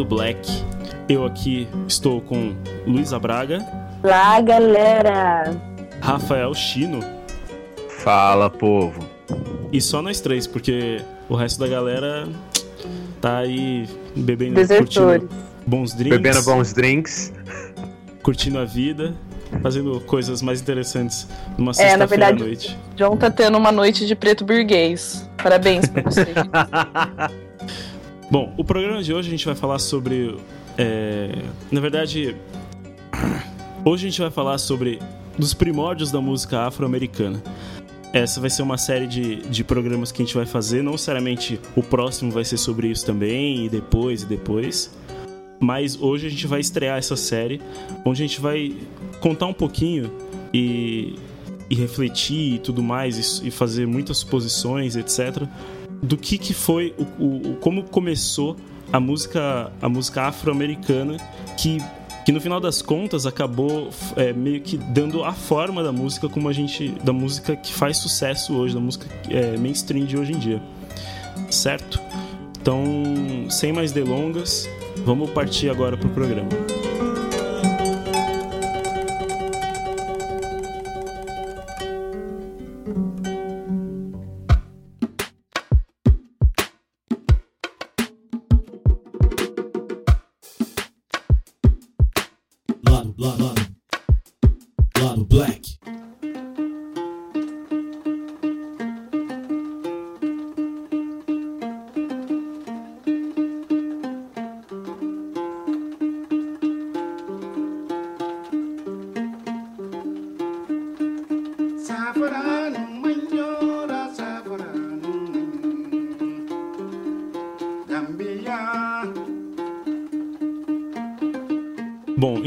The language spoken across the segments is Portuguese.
Lado Black. Eu aqui estou com Luísa Braga, Olá, galera! Rafael Chino Fala, povo. e só nós três, porque o resto da galera tá aí bebendo, Desertores. curtindo bons drinks, Bebendo bons drinks. curtindo a vida, fazendo coisas mais interessantes numa É, na sexta-feira à verdade- noite. John tá tendo uma noite de preto burguês. Parabéns pra você. Bom, o programa de hoje a gente vai falar sobre. é, na verdade, hoje a gente vai falar sobre dos primórdios da música afro-americana. Essa vai ser uma série de, de programas que a gente vai fazer. Não necessariamente o próximo vai ser sobre isso também, e depois, e depois. Mas hoje a gente vai estrear essa série, onde a gente vai contar um pouquinho e, e refletir e tudo mais, e, e fazer muitas suposições, etc do que, que foi o, o- como começou a música a música afro-americana que que no final das contas acabou é, meio que dando a forma da música como a gente da música que faz sucesso hoje da música é, mainstream de hoje em dia. Certo? Então sem mais delongas vamos partir agora pro programa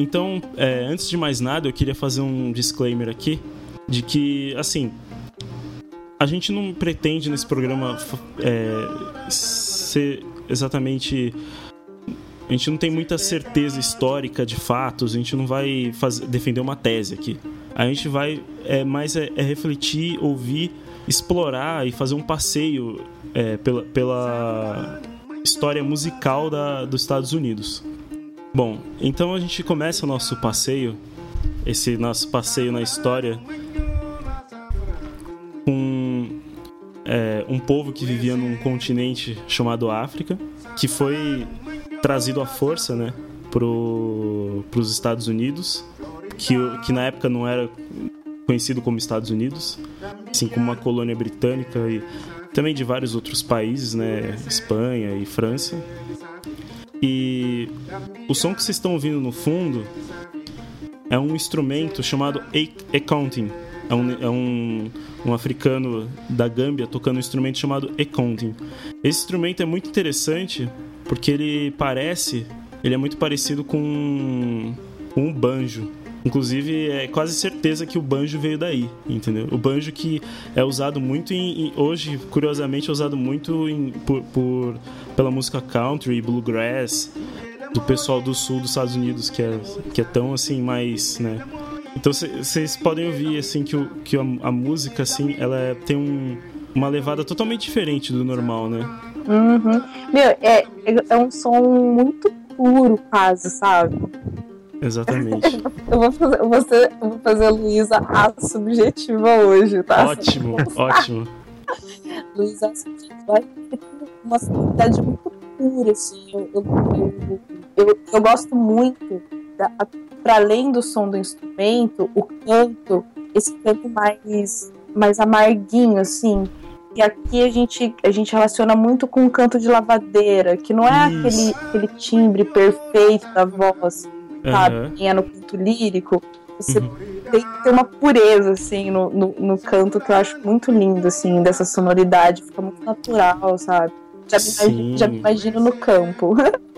então, é, antes de mais nada, eu queria fazer um disclaimer aqui de que, assim, a gente não pretende nesse programa é, ser exatamente. A gente não tem muita certeza histórica de fatos, a gente não vai fazer, defender uma tese aqui. A gente vai é, mais é, é refletir, ouvir, explorar e fazer um passeio é, pela, pela história musical da, dos Estados Unidos. Bom, então a gente começa o nosso passeio, esse nosso passeio na história, com é, um povo que vivia num continente chamado África, que foi trazido à força, né, para os Estados Unidos, que, que na época não era conhecido como Estados Unidos, assim como uma colônia britânica e também de vários outros países, né, Espanha e França. E o som que vocês estão ouvindo no fundo é um instrumento chamado accounting. É um, é um, um africano da Gâmbia tocando um instrumento chamado accounting. Esse instrumento é muito interessante porque ele parece, ele é muito parecido com, com um banjo. Inclusive, é quase certeza que o banjo veio daí, entendeu? O banjo que é usado muito em, em- hoje, curiosamente, é usado muito em- por, por- pela música country, bluegrass, do pessoal do sul dos Estados Unidos, que é, que é tão assim mais, né? Então vocês podem ouvir assim que, o, que a, a música assim, ela é- tem um- uma levada totalmente diferente do normal, né? Uhum. Meu, é, é um som muito puro, quase, sabe? Exatamente. Eu vou fazer, eu vou eu vou fazer a Luísa a subjetiva hoje, tá? ótimo, ótimo. Luísa a subjetiva uma sonoridade muito pura, assim. Eu, eu, eu, eu, eu gosto muito, para além do som do instrumento, o canto, esse canto mais, mais amarguinho, assim. E aqui a gente, a gente relaciona muito com o canto de lavadeira, que não é aquele, Isso. aquele timbre perfeito da voz, sabe? Aham. Que é no canto lírico. Você Uhum. tem que ter uma pureza, assim, no, no, no canto que eu acho muito lindo, assim, dessa sonoridade. Fica muito natural, sabe? Já me, imagino, já me imagino no campo.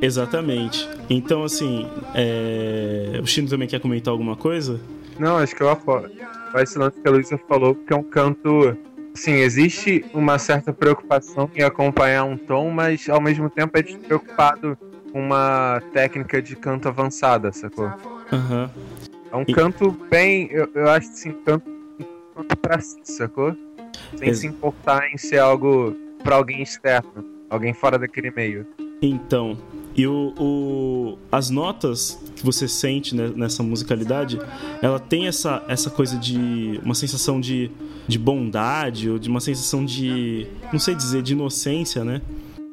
Exatamente. Então, assim, é... o Chino também quer comentar alguma coisa? Não, acho que eu apoio. Esse lance que a Luísa falou, porque é um canto. Sim, existe uma certa preocupação em acompanhar um tom, mas ao mesmo tempo é despreocupado com uma técnica de canto avançada, sacou? Aham. É um canto bem. Eu, eu acho assim, canto, canto pra si, sacou? Sem Ex- se importar em ser algo pra alguém externo, alguém fora daquele meio. Então, e o, o- as notas que você sente ne- nessa musicalidade, ela tem essa, essa coisa de uma sensação de, de bondade ou de uma sensação de, não sei dizer, de inocência, né?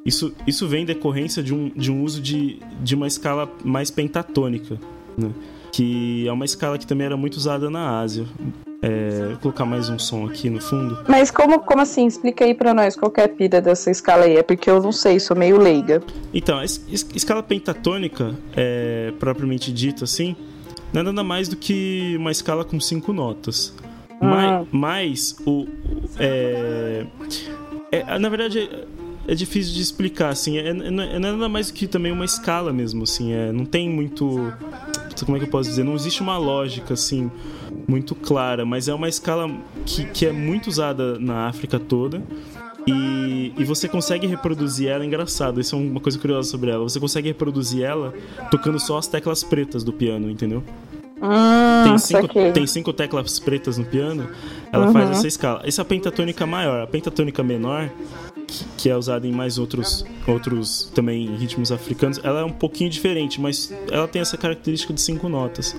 Isso, isso vem decorrência de um, de um uso de, de uma escala mais pentatônica, né? Que é uma escala que também era muito usada na Ásia. É, vou colocar mais um som aqui no fundo. Mas como, como assim? Explica aí pra nós qual que é a pira dessa escala aí. É porque eu não sei, sou meio leiga. Então, a es- es- escala pentatônica, é, propriamente dita assim, não é nada mais do que uma escala com cinco notas. Mas, mas o. o- É, é- na verdade, é, é difícil de explicar, assim. É, é- não é nada mais do que também uma escala mesmo, assim. É, não tem muito. Como é que eu posso dizer? Não existe uma lógica, assim, muito clara, mas é uma escala que, que é muito usada na África toda. E, e você consegue reproduzir ela, engraçado, isso é uma coisa curiosa sobre ela. Você consegue reproduzir ela tocando só as teclas pretas do piano, entendeu? Hum, Tem cinco, tem cinco teclas pretas no piano, ela Uhum. faz essa escala. Essa é a pentatônica maior. A pentatônica menor, que, é usada em mais outros, outros também ritmos africanos, ela é um pouquinho diferente, mas ela tem essa característica de cinco notas.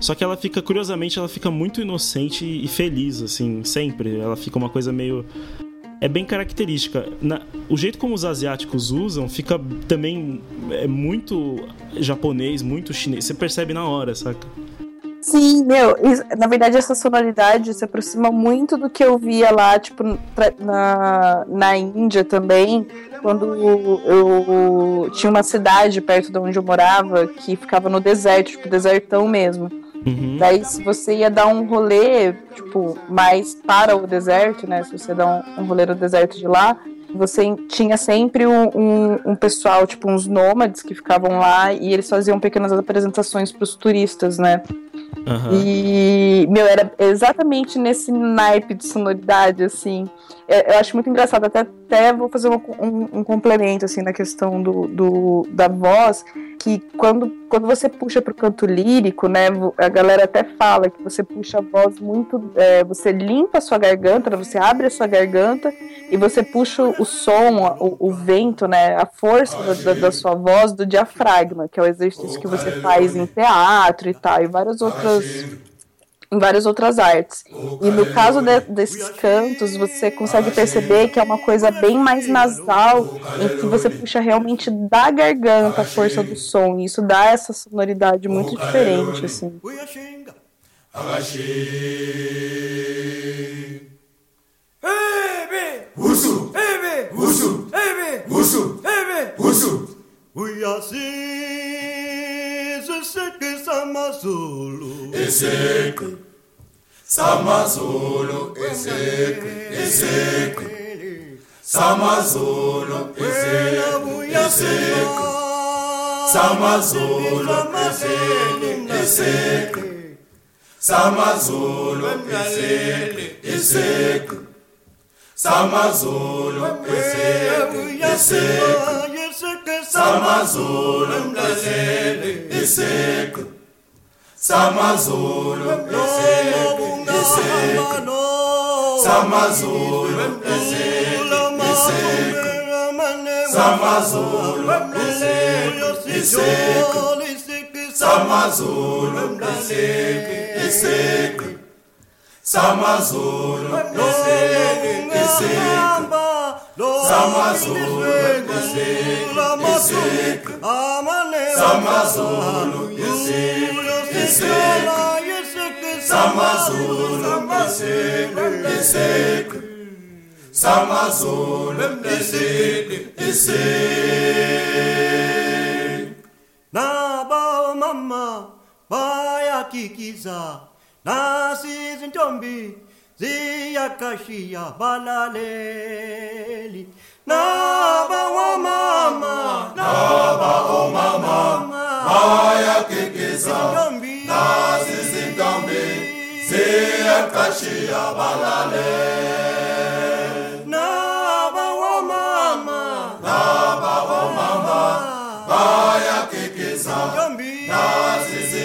Só que ela fica, curiosamente, ela fica muito inocente e feliz, assim, sempre. Ela fica uma coisa meio. É bem característica. Na- o jeito como os asiáticos usam fica também é muito japonês, muito chinês. Você percebe na hora, saca? Sim, meu, isso- na verdade essa sonoridade se aproxima muito do que eu via lá, tipo, na, na Índia também, quando eu tinha uma cidade perto de onde eu morava que ficava no deserto, tipo, desertão mesmo. Uhum. Daí, se você ia dar um rolê, tipo, mais para o deserto, né? Se você dar um, um rolê no deserto de lá, você tinha sempre um, um, um pessoal, tipo, uns nômades que ficavam lá e eles faziam pequenas apresentações para os turistas, né? Aham. E, meu, era exatamente nesse naipe de sonoridade, assim. Eu, eu acho muito engraçado, até, até vou fazer uma- um, um complemento, assim, na questão do, do- da voz, que quando, quando você puxa pro canto lírico, né, a galera até fala que você puxa a voz muito, é, você limpa a sua garganta, né, você abre a sua garganta e você puxa o som, o, o vento, né, a força da- da sua voz do diafragma, que é o exercício que você faz em teatro e tal, e várias outras em várias outras artes. E no caso de, desses cantos, você consegue perceber que é uma coisa bem mais nasal, em que você puxa realmente da garganta a força do som. E isso dá essa sonoridade muito diferente, assim. samazulu ezeku ezeku samazulu ezeku ezeku samazulu ezeku ezeku samazulu ezeku ezeku samazulu ezeku ezeku samazulu ezeku ezeku samazulu esekho samazulu esekho samazulu esekho samazulu esekho samazulu esekho samazulu esekho yesik Samazulu yesik Yesik Samazulu yesik Yesik Samazulu yesik Yesik Na bao mama bayakikiza nasizintombi ziyakashiya balaleli Naba wa mama, Naba o mama, na kikiza, Nazi zintambi, Zia kashi abalale. Naba wa mama, Naba o mama, na zizi Nazi si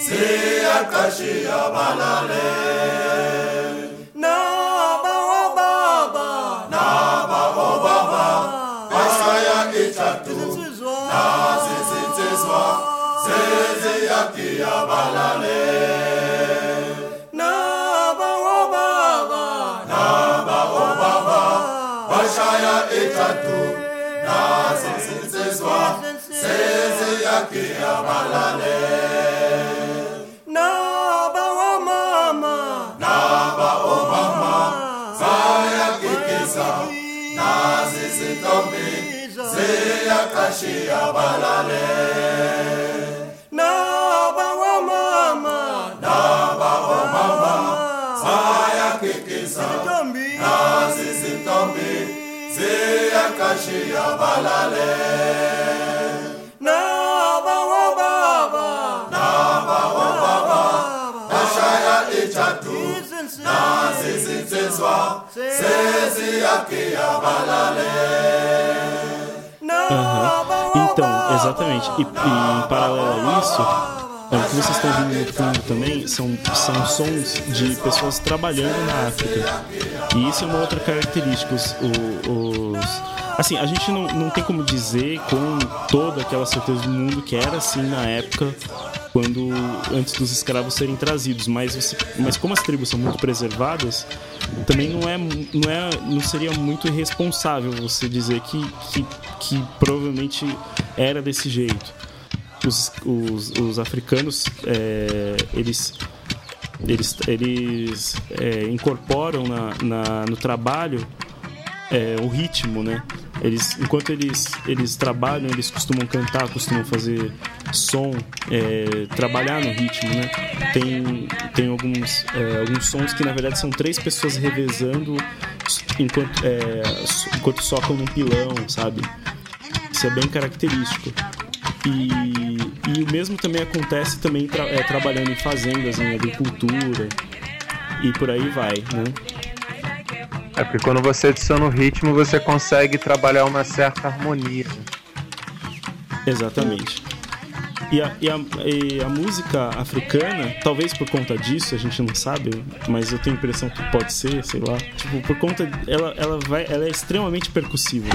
Zia kashi abalale. nasisiswa sesiyakiyabalale naba omama naba omama sayakikisa nazisitombi ziyakashiyabalale naba omama naba omama sayakikisa nazisitombi kikiza Nazi zitombi Ziyakashia balale Naba wa. Baba Naba wa baba Bashaya itatu Nazi zinsizwa Ziziyakia balale Aham. Então, exatamente. E, e em paralelo a isso, o que vocês estão ouvindo no fundo também são, são sons de pessoas trabalhando na África. E isso é uma outra característica. Os, os- assim, a gente não, não tem como dizer com toda aquela certeza do mundo que era assim na época quando antes dos escravos serem trazidos, mas você, mas como as tribos são muito preservadas, também não é não é não seria muito irresponsável você dizer que que, que provavelmente era desse jeito. Os, os, os africanos é, eles eles, eles é, incorporam na, na- no trabalho é, o ritmo, né? Eles, enquanto eles, eles trabalham, eles costumam cantar, costumam fazer som, é, trabalhar no ritmo, né? Tem, tem alguns, é, alguns sons que na verdade são três pessoas revezando enquanto, é, enquanto socam num pilão, sabe? Isso é bem característico. E, e o mesmo também acontece também tra- é, trabalhando em fazendas, em agricultura e por aí vai, né? É porque quando você adiciona o ritmo, você consegue trabalhar uma certa harmonia. Exatamente. E a, e, a, e a música africana, talvez por conta disso, a gente não sabe, mas eu tenho a impressão que pode ser, sei lá. Tipo, por conta. Ela, ela, vai, ela é extremamente percussiva.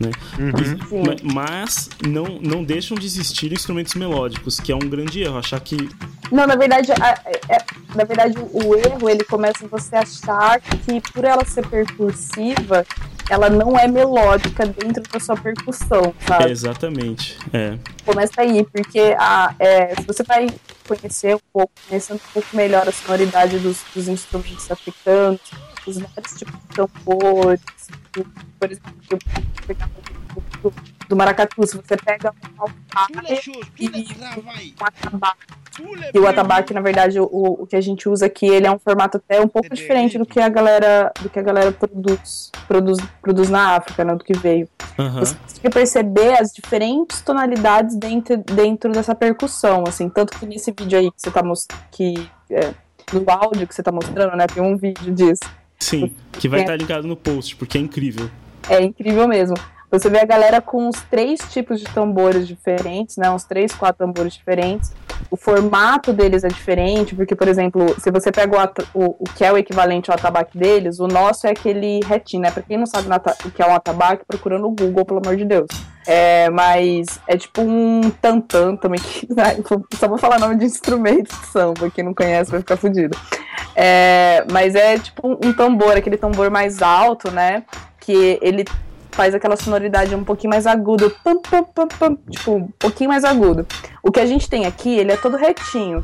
Né? E- ma- mas não, não deixam de existir instrumentos melódicos, que é um grande erro. Achar que. Não, na verdade, a- é- é- na verdade, o erro ele começa em você achar que por ela ser percussiva, ela não é melódica dentro da sua percussão, É, sabe? exatamente. É. Começa aí, porque a, é, se você vai conhecer um pouco, conhecendo um pouco melhor a sonoridade dos, dos instrumentos africanos, os vários tipos de tambores, tipo, por exemplo, eu vou pegar o exemplo do, do maracatu, se você pega um alfaia e um atabaque, e o atabaque, na verdade, o, o que a gente usa aqui, ele é um formato até um pouco diferente do que a galera, do que a galera produz, produz, produz na África, né, do que veio. Aham. Você consegue perceber as diferentes tonalidades dentro, dentro dessa percussão, assim, tanto que nesse vídeo aí que você tá mostrando, que é, no áudio que você tá mostrando, né, tem um vídeo disso. Sim, que vai estar ligado no post, porque é incrível. É incrível mesmo. Você vê a galera com os três tipos de tambores diferentes, né? Uns três, quatro tambores diferentes. O formato deles é diferente, porque, por exemplo, se você pega o, o- o que é o equivalente ao atabaque deles, o nosso é aquele retinho, né? Pra quem não sabe o que é um atabaque, procura no Google, pelo amor de Deus. É, mas é tipo um tantã também, que, né? só vou falar nome de instrumento de samba, quem não conhece vai ficar fudido. É, mas é tipo um tambor, aquele tambor mais alto, né? Que ele faz aquela sonoridade um pouquinho mais aguda, pam, pam, pam, pam, tipo, um pouquinho mais agudo. O que a gente tem aqui, ele é todo retinho.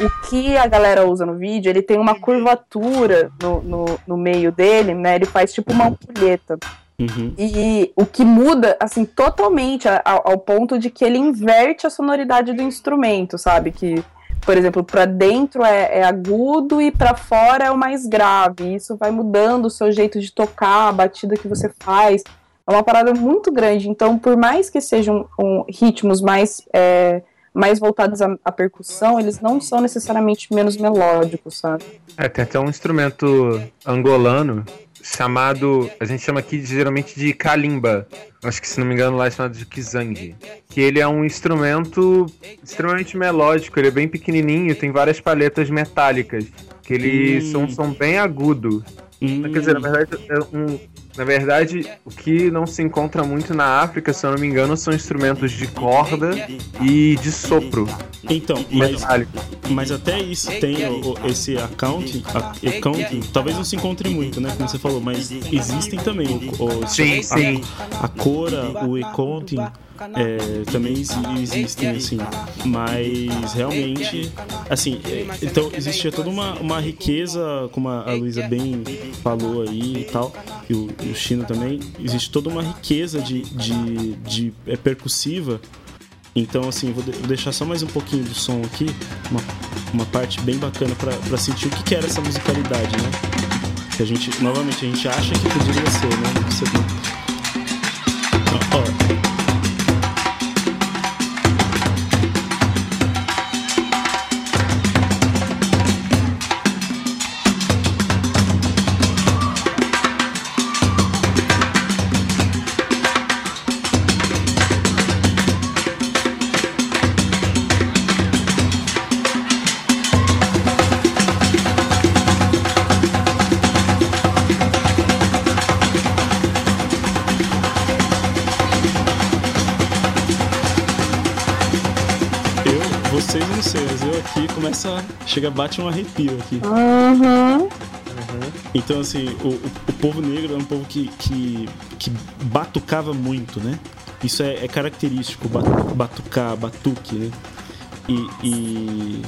o que a galera usa no vídeo, ele tem uma curvatura no, no, no meio dele, né? Ele faz tipo uma ampulheta. Uhum. E o que muda, assim, totalmente a- ao, ao ponto de que ele inverte a sonoridade do instrumento, sabe? Que, por exemplo, pra dentro é, é agudo e pra fora é o mais grave. E isso vai mudando o seu jeito de tocar, a batida que você faz. É uma parada muito grande. Então, por mais que sejam um, ritmos mais, é, mais voltados à, à percussão, eles não são necessariamente menos melódicos, sabe? É, tem até um instrumento angolano chamado. A gente chama aqui geralmente de kalimba. Acho que se não me engano lá é chamado de kizangi. Que ele é um instrumento extremamente melódico, ele é bem pequenininho, tem várias palhetas metálicas. Que ele Hum. são um som bem agudo. Hum. Quer dizer, na verdade, é um- na verdade, o que não se encontra muito na África, se eu não me engano, são instrumentos de corda e de sopro Então, mas, mas até isso tem o- esse accounting, a- accounting, talvez não se encontre muito, né? Como você falou, mas existem também. O, o- Sim, a, sim. A, Cora, o accounting, é, também exi- existem, assim. Mas realmente, assim, é, então existia toda uma, uma riqueza, como a, Luísa bem falou aí e tal, e o, e o Chino também, existe toda uma riqueza de, de, de é, percussiva então, assim, vou, de- vou deixar só mais um pouquinho do som aqui, uma, uma parte bem bacana pra sentir o que, que era essa musicalidade, né? Que a gente, novamente, a gente acha que poderia ser, né? Você, ó, ó, Chega, bate um arrepio aqui. Uhum. Então, assim, o, o, povo negro é um povo que, que, que batucava muito, né? Isso é, é característico, batu- batucar, batuque, né? E, e,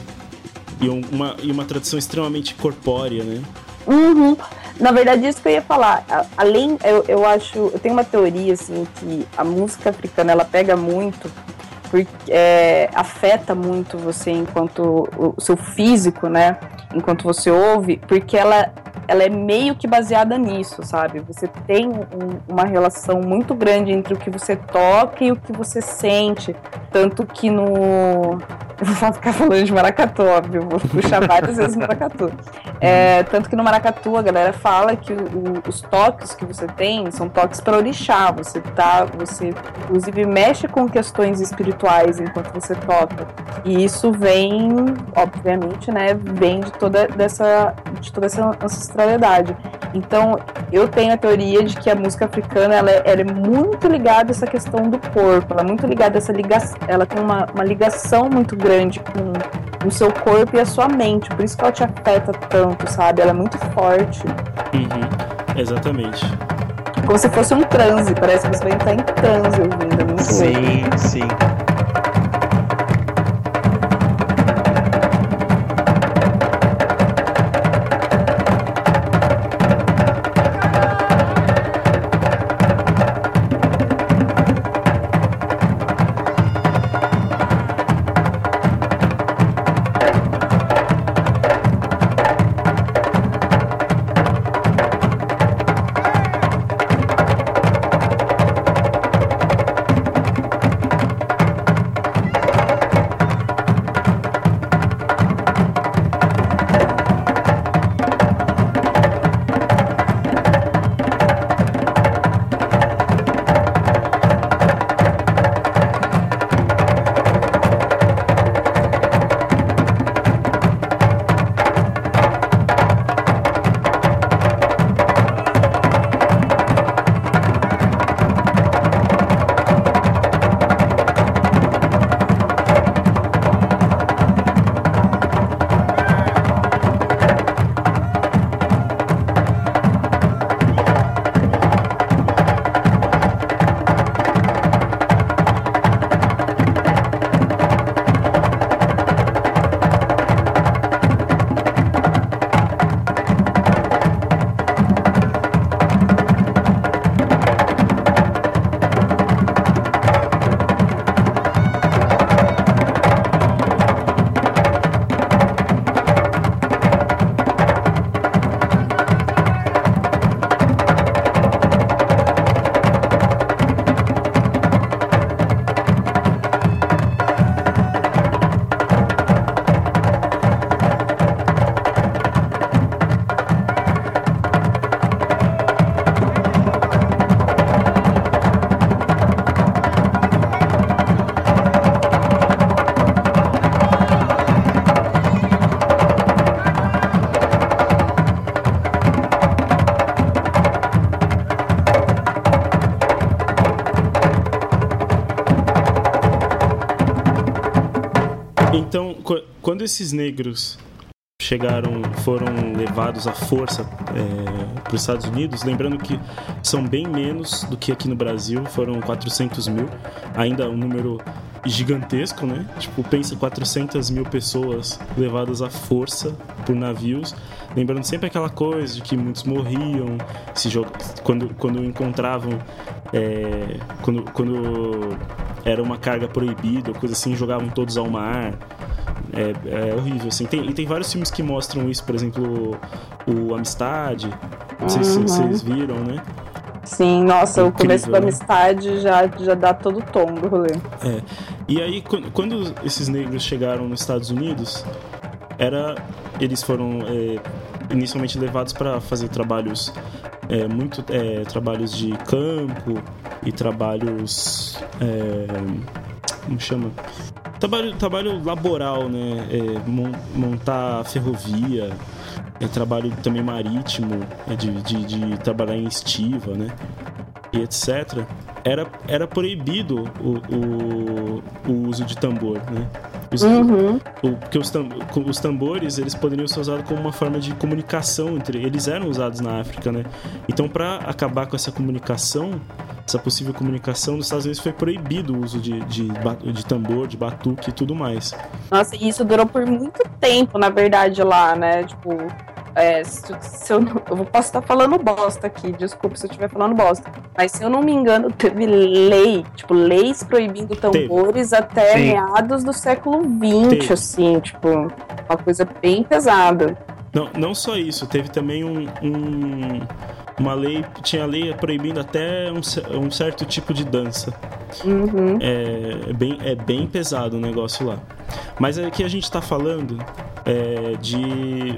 e uma, e uma tradição extremamente corpórea, né? Uhum. Na verdade, isso que eu ia falar. Além, eu, eu acho, eu tenho uma teoria assim que a música africana ela pega muito, porque é, afeta muito você enquanto o, seu físico, né? Enquanto você ouve, porque ela ela é meio que baseada nisso, sabe? Você tem um- uma relação muito grande entre o que você toca e o que você sente. Tanto que no. Eu vou ficar falando de maracatu, óbvio, vou puxar várias vezes maracatu. É, tanto que no maracatu a galera fala que o- o- os toques que você tem são toques para orixá. Você tá. Você inclusive mexe com questões espirituais enquanto você toca. E isso vem, obviamente, né? Vem de toda dessa, de toda essa ancestralidade. Então, eu tenho a teoria de que a música africana ela é, ela é muito ligada a essa questão do corpo, ela é muito ligada a essa ligação, ela tem uma, uma ligação muito grande com o seu corpo e a sua mente, por isso que ela te afeta tanto, sabe? Ela é muito forte. Uhum, exatamente. Como se fosse um transe, parece que você vai entrar em transe ouvindo, é muito louco. Sim, sim. Quando esses negros chegaram, foram levados à força para os Estados Unidos, lembrando que são bem menos do que aqui no Brasil, foram 400 mil, ainda um número gigantesco, né? Tipo, pensa 400 mil pessoas levadas à força por navios, lembrando sempre aquela coisa de que muitos morriam, se quando, quando encontravam, é, quando, quando era uma carga proibida, coisa assim, jogavam todos ao mar. É, é horrível, assim. Tem, e tem vários filmes que mostram isso, por exemplo, o Amistade. Não sei se Uhum. vocês viram, né? Sim, nossa, o Incrível, começo da né? amistade já, já dá todo o tom do rolê. E aí, quando, quando esses negros chegaram nos Estados Unidos, era eles foram é, inicialmente levados para fazer trabalhos é, muito é, trabalhos de campo e trabalhos é, como chama trabalho trabalho laboral né? É, mon- montar ferrovia. É, trabalho também marítimo é, de, de, de trabalhar em estiva né? E etc era, era proibido o, o, o uso de tambor, né? Os, Uhum. o- porque os, tam- os tambores eles poderiam ser usados como uma forma de comunicação entre eles eram usados na África né? Então para acabar com essa comunicação essa possível comunicação nos Estados Unidos foi proibido o uso de, de, de tambor de batuque e tudo mais Nossa, e isso durou por muito tempo, na verdade, lá, né? Tipo, é, se, se eu, não- eu posso estar falando bosta aqui, desculpa se eu estiver falando bosta. Mas se eu não me engano, teve lei, tipo, leis proibindo tambores até Sim. meados do século XX, Teve. assim, tipo, uma coisa bem pesada. não, não só isso teve também um, um- uma lei tinha lei proibindo até um, um certo tipo de dança Uhum. é, é bem, é bem pesado o negócio lá. Mas aqui a gente tá falando é, de.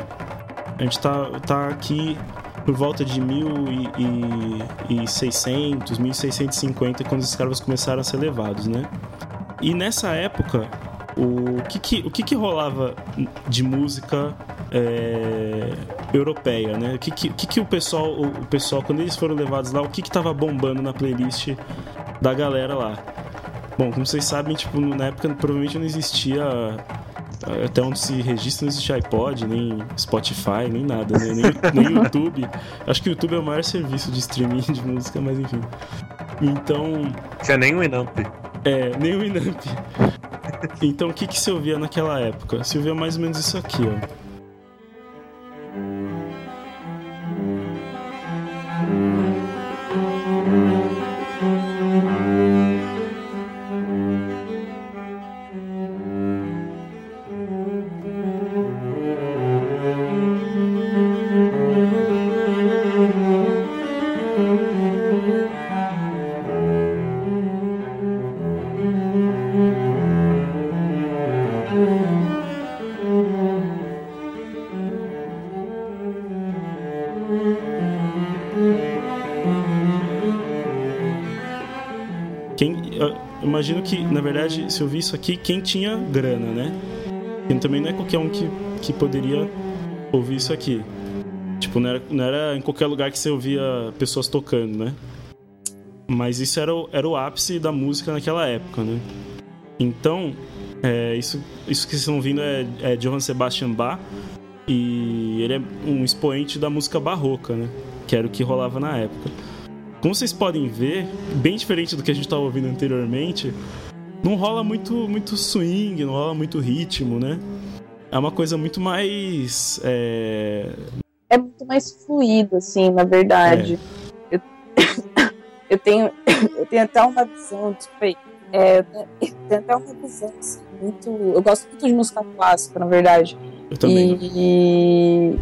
A gente tá, tá aqui por volta de 1600, 1650, quando os escravos começaram a ser levados, né? E nessa época, o que que, o que, que rolava de música é, europeia, né? O que que, o que que o pessoal, o, o pessoal, quando eles foram levados lá, o que que tava bombando na playlist da galera lá? Bom, como vocês sabem, tipo, na época provavelmente não existia. Até onde se registra, não existia iPod, nem Spotify, nem nada, né? nem, nem YouTube. Acho que o YouTube é o maior serviço de streaming de música, mas enfim. Então, Tinha nem um Inamp. é, nem o Inamp. Então, o que, que se ouvia naquela época? Se ouvia mais ou menos isso aqui, ó. Verdade, se eu vi isso aqui, quem tinha grana, né? E também não é qualquer um que, que poderia ouvir isso aqui. Tipo, não era, não era em qualquer lugar que você ouvia pessoas tocando, né? Mas isso era o, era o ápice da música naquela época, né? Então, é, isso, isso que vocês estão ouvindo é, é Johann Sebastian Bach e ele é um expoente da música barroca, né? Que era o que rolava na época. Como vocês podem ver, bem diferente do que a gente estava ouvindo anteriormente, não rola muito, muito swing, não rola muito ritmo, né? É uma coisa muito mais. é, É muito mais fluido, assim, na verdade. Eu, eu tenho, eu tenho até uma visão, desculpa aí. É, até uma visão, assim, muito. Eu gosto muito de música clássica, na verdade. Eu também. E,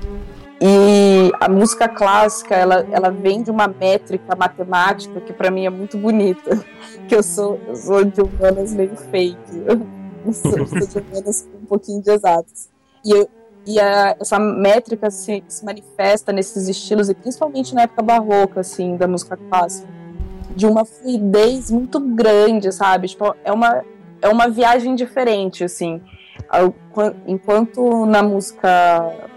e a música clássica, ela, ela vem de uma métrica matemática que pra mim é muito bonita. Que eu sou, eu sou de humanas meio fake. Eu sou, de humanas um pouquinho de exatas. E, e a- essa métrica se, se manifesta nesses estilos, e principalmente na época barroca, assim, da música clássica, de uma fluidez muito grande, sabe? Tipo, é uma, é uma viagem diferente, assim. Enquanto na música.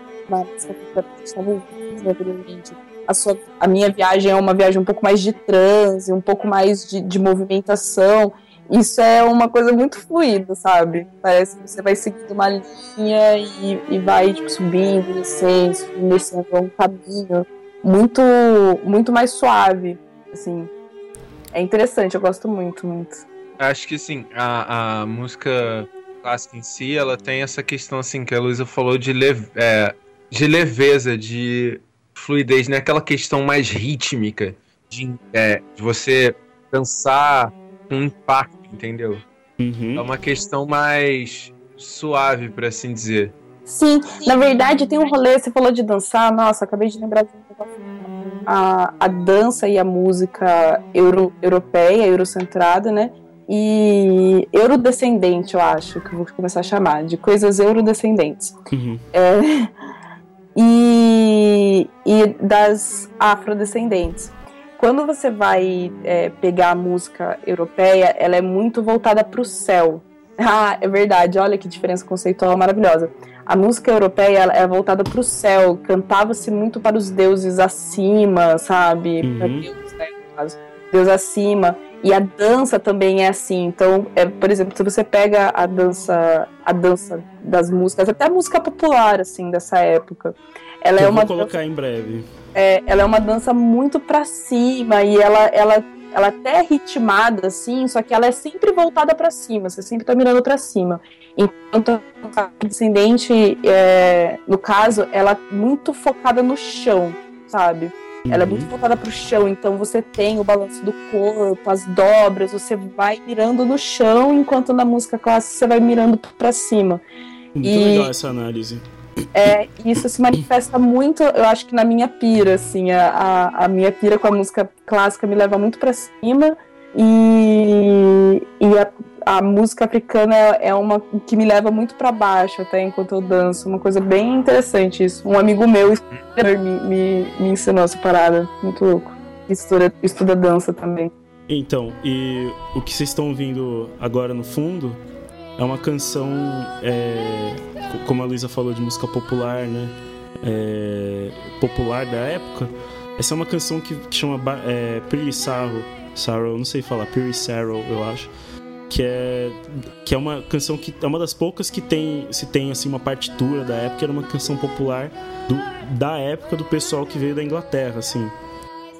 A sua, a minha viagem é uma viagem um pouco mais de transe, um pouco mais de, de movimentação. isso é uma coisa muito fluida, sabe? Parece que você vai seguindo uma linha e, e vai tipo, subindo, descendo, subindo, descendo, é um caminho muito, muito mais suave, assim. É interessante, eu gosto muito, muito. Acho que sim, a, a música clássica em si, ela tem essa questão assim que a Luísa falou de, leve, é, de leveza, de fluidez, não é aquela questão mais rítmica de, é, de você dançar com impacto, entendeu? Uhum. É uma questão mais suave, por assim dizer. Sim, na verdade tem um rolê, você falou de dançar, nossa, acabei de lembrar de um a, a dança e a música euro, europeia, eurocentrada, né? E eurodescendente, eu acho, que eu vou começar a chamar, de coisas eurodescendentes. Uhum. É, e, e das afrodescendentes. Quando você vai é, pegar a música europeia, ela é muito voltada para o céu. Ah, é verdade, olha que diferença conceitual maravilhosa. A música europeia ela é voltada para o céu, cantava-se muito para os deuses acima, sabe? Para Uhum. Deus, né, no caso. Deus acima. E a dança também é assim. Então, é, por exemplo, se você pega a dança, a dança das músicas, até a música popular assim dessa época, ela é eu uma vou colocar em breve. é, ela é uma dança muito pra cima e ela, ela, ela até é ritmada assim, só que ela é sempre voltada pra cima, você sempre tá mirando pra cima. Enquanto a descendente, é, no caso, ela é muito focada no chão, sabe? Ela é Uhum. muito voltada pro chão, então você tem o balanço do corpo, as dobras, você vai mirando no chão, enquanto na música clássica você vai mirando pra cima. Muito E- legal essa análise. É, isso se manifesta muito, eu acho que na minha pira, assim, a, a, minha pira com a música clássica me leva muito pra cima e, e a, a música africana é uma que me leva muito pra baixo até enquanto eu danço, uma coisa bem interessante isso. Um amigo meu me, me, me ensinou essa parada, muito louco. Estuda, estuda dança também. Então, e o que vocês estão ouvindo agora no fundo é uma canção, é, co- como a Luísa falou, de música popular, né? É, popular da época. Essa é uma canção que, chama é, Pretty Sorrow, não sei falar, Pretty Sorrow, eu acho. Que é, que é uma canção que é uma das poucas que tem, se tem assim uma partitura da época, era uma canção popular do- da época do pessoal que veio da Inglaterra, assim.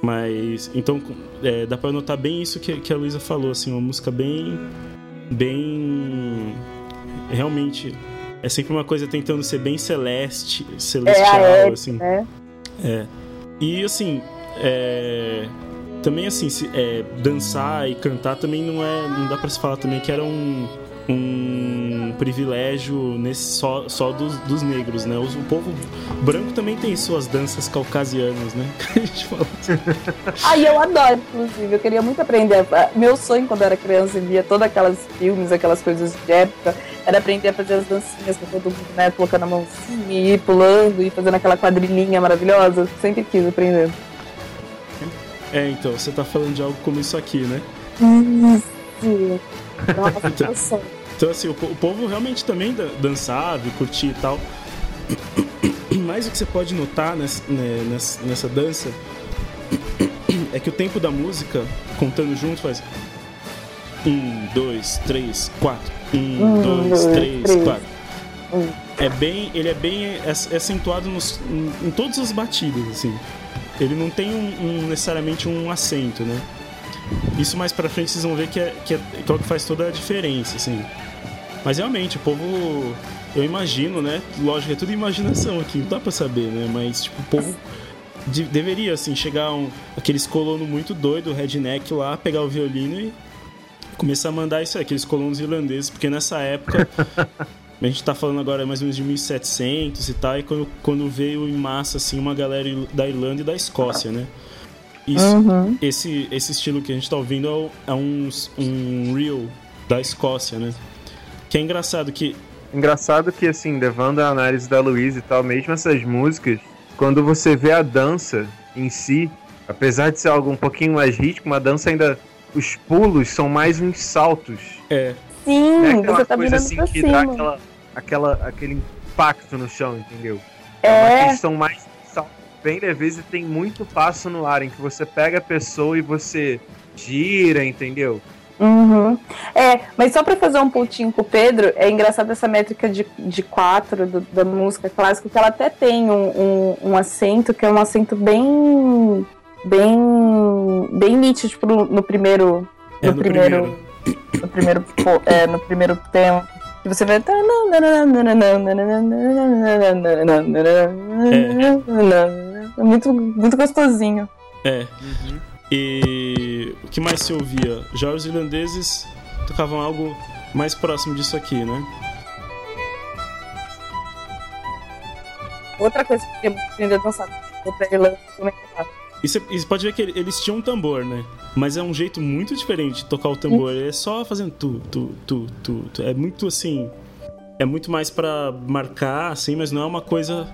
Mas, então, é, dá pra notar bem isso que, que a Luísa falou, assim, uma música bem. bem. realmente. É sempre uma coisa tentando ser bem celeste, celestial, é, assim. né? É. E assim, é, também assim, se- é, dançar e cantar também não é. Não dá pra se falar também que era um, um privilégio nesse, só, só dos, dos negros, né? Os- O povo branco também tem suas danças caucasianas, né? A gente fala assim. Ai, eu adoro, inclusive. Eu queria muito aprender. Meu sonho quando eu era criança e via todas aquelas filmes, aquelas coisas de época, era aprender a fazer as dancinhas com todo mundo, né? Colocando a mãozinha e pulando e fazendo aquela quadrilhinha maravilhosa. Sempre quis aprender. É, então, você tá falando de algo como isso aqui, né? Isso. Nossa, Então-. Então, assim, o, o povo realmente também dan- dançava e curtia e tal. Mas o que você pode notar nessa, né, nessa, nessa dança é que o tempo da música, contando junto, faz. Um, dois, três, quatro. Um, Um, dois, dois, três, três. quatro. Um. É bem. Ele é bem ac- acentuado nos, em, em todas as batidas, assim. Ele não tem um, um- necessariamente um acento, né? Isso mais pra frente vocês vão ver que é, que é, que é o que faz toda a diferença, assim. Mas realmente, o povo. Eu imagino, né? Lógico, é tudo imaginação aqui, não dá pra saber, né? Mas, tipo, o povo de- deveria, assim, chegar um, aqueles colonos muito doido, redneck lá, pegar o violino e começar a mandar isso aí, aqueles colonos irlandeses, porque nessa época. A gente tá falando agora mais ou menos de 1700 e tal, e quando, quando veio em massa, assim, uma galera da Irlanda e da Escócia, né? Isso, Uhum. esse, esse estilo que a gente tá ouvindo é, o- é um, um reel da Escócia, né? Que é engraçado que Engraçado que, assim, levando a análise da Luísa e tal, mesmo essas músicas, quando você vê a dança em si, apesar de ser algo um pouquinho mais rítmico, a dança ainda. Os pulos são mais uns saltos. é, Sim, é aquela você tá coisa assim pra que cima. dá aquela, aquela, aquele impacto no chão, entendeu? uma É, questão mais bem leveza e tem muito passo no ar em que você pega a pessoa e você gira, entendeu? Uhum. É, mas só pra fazer um pontinho com o Pedro, é engraçado essa métrica de, de quatro do- da música clássica, que ela até tem um, um, um acento que é um acento bem. bem. bem nítido, tipo, no, no primeiro. É, no, no primeiro, no primeiro. É, no primeiro tempo. E você vê. É muito, muito gostosinho. É. E o que mais se ouvia? Já os irlandeses tocavam algo mais próximo disso aqui, né? Outra coisa que eu aprender a dançar. Vou pra Irlanda também. E você pode ver que eles tinham um tambor, né? Mas é um jeito muito diferente de tocar o tambor. É só fazendo tu, tu, tu, tu. tu. É muito assim. É muito mais pra marcar, assim, mas não é uma coisa.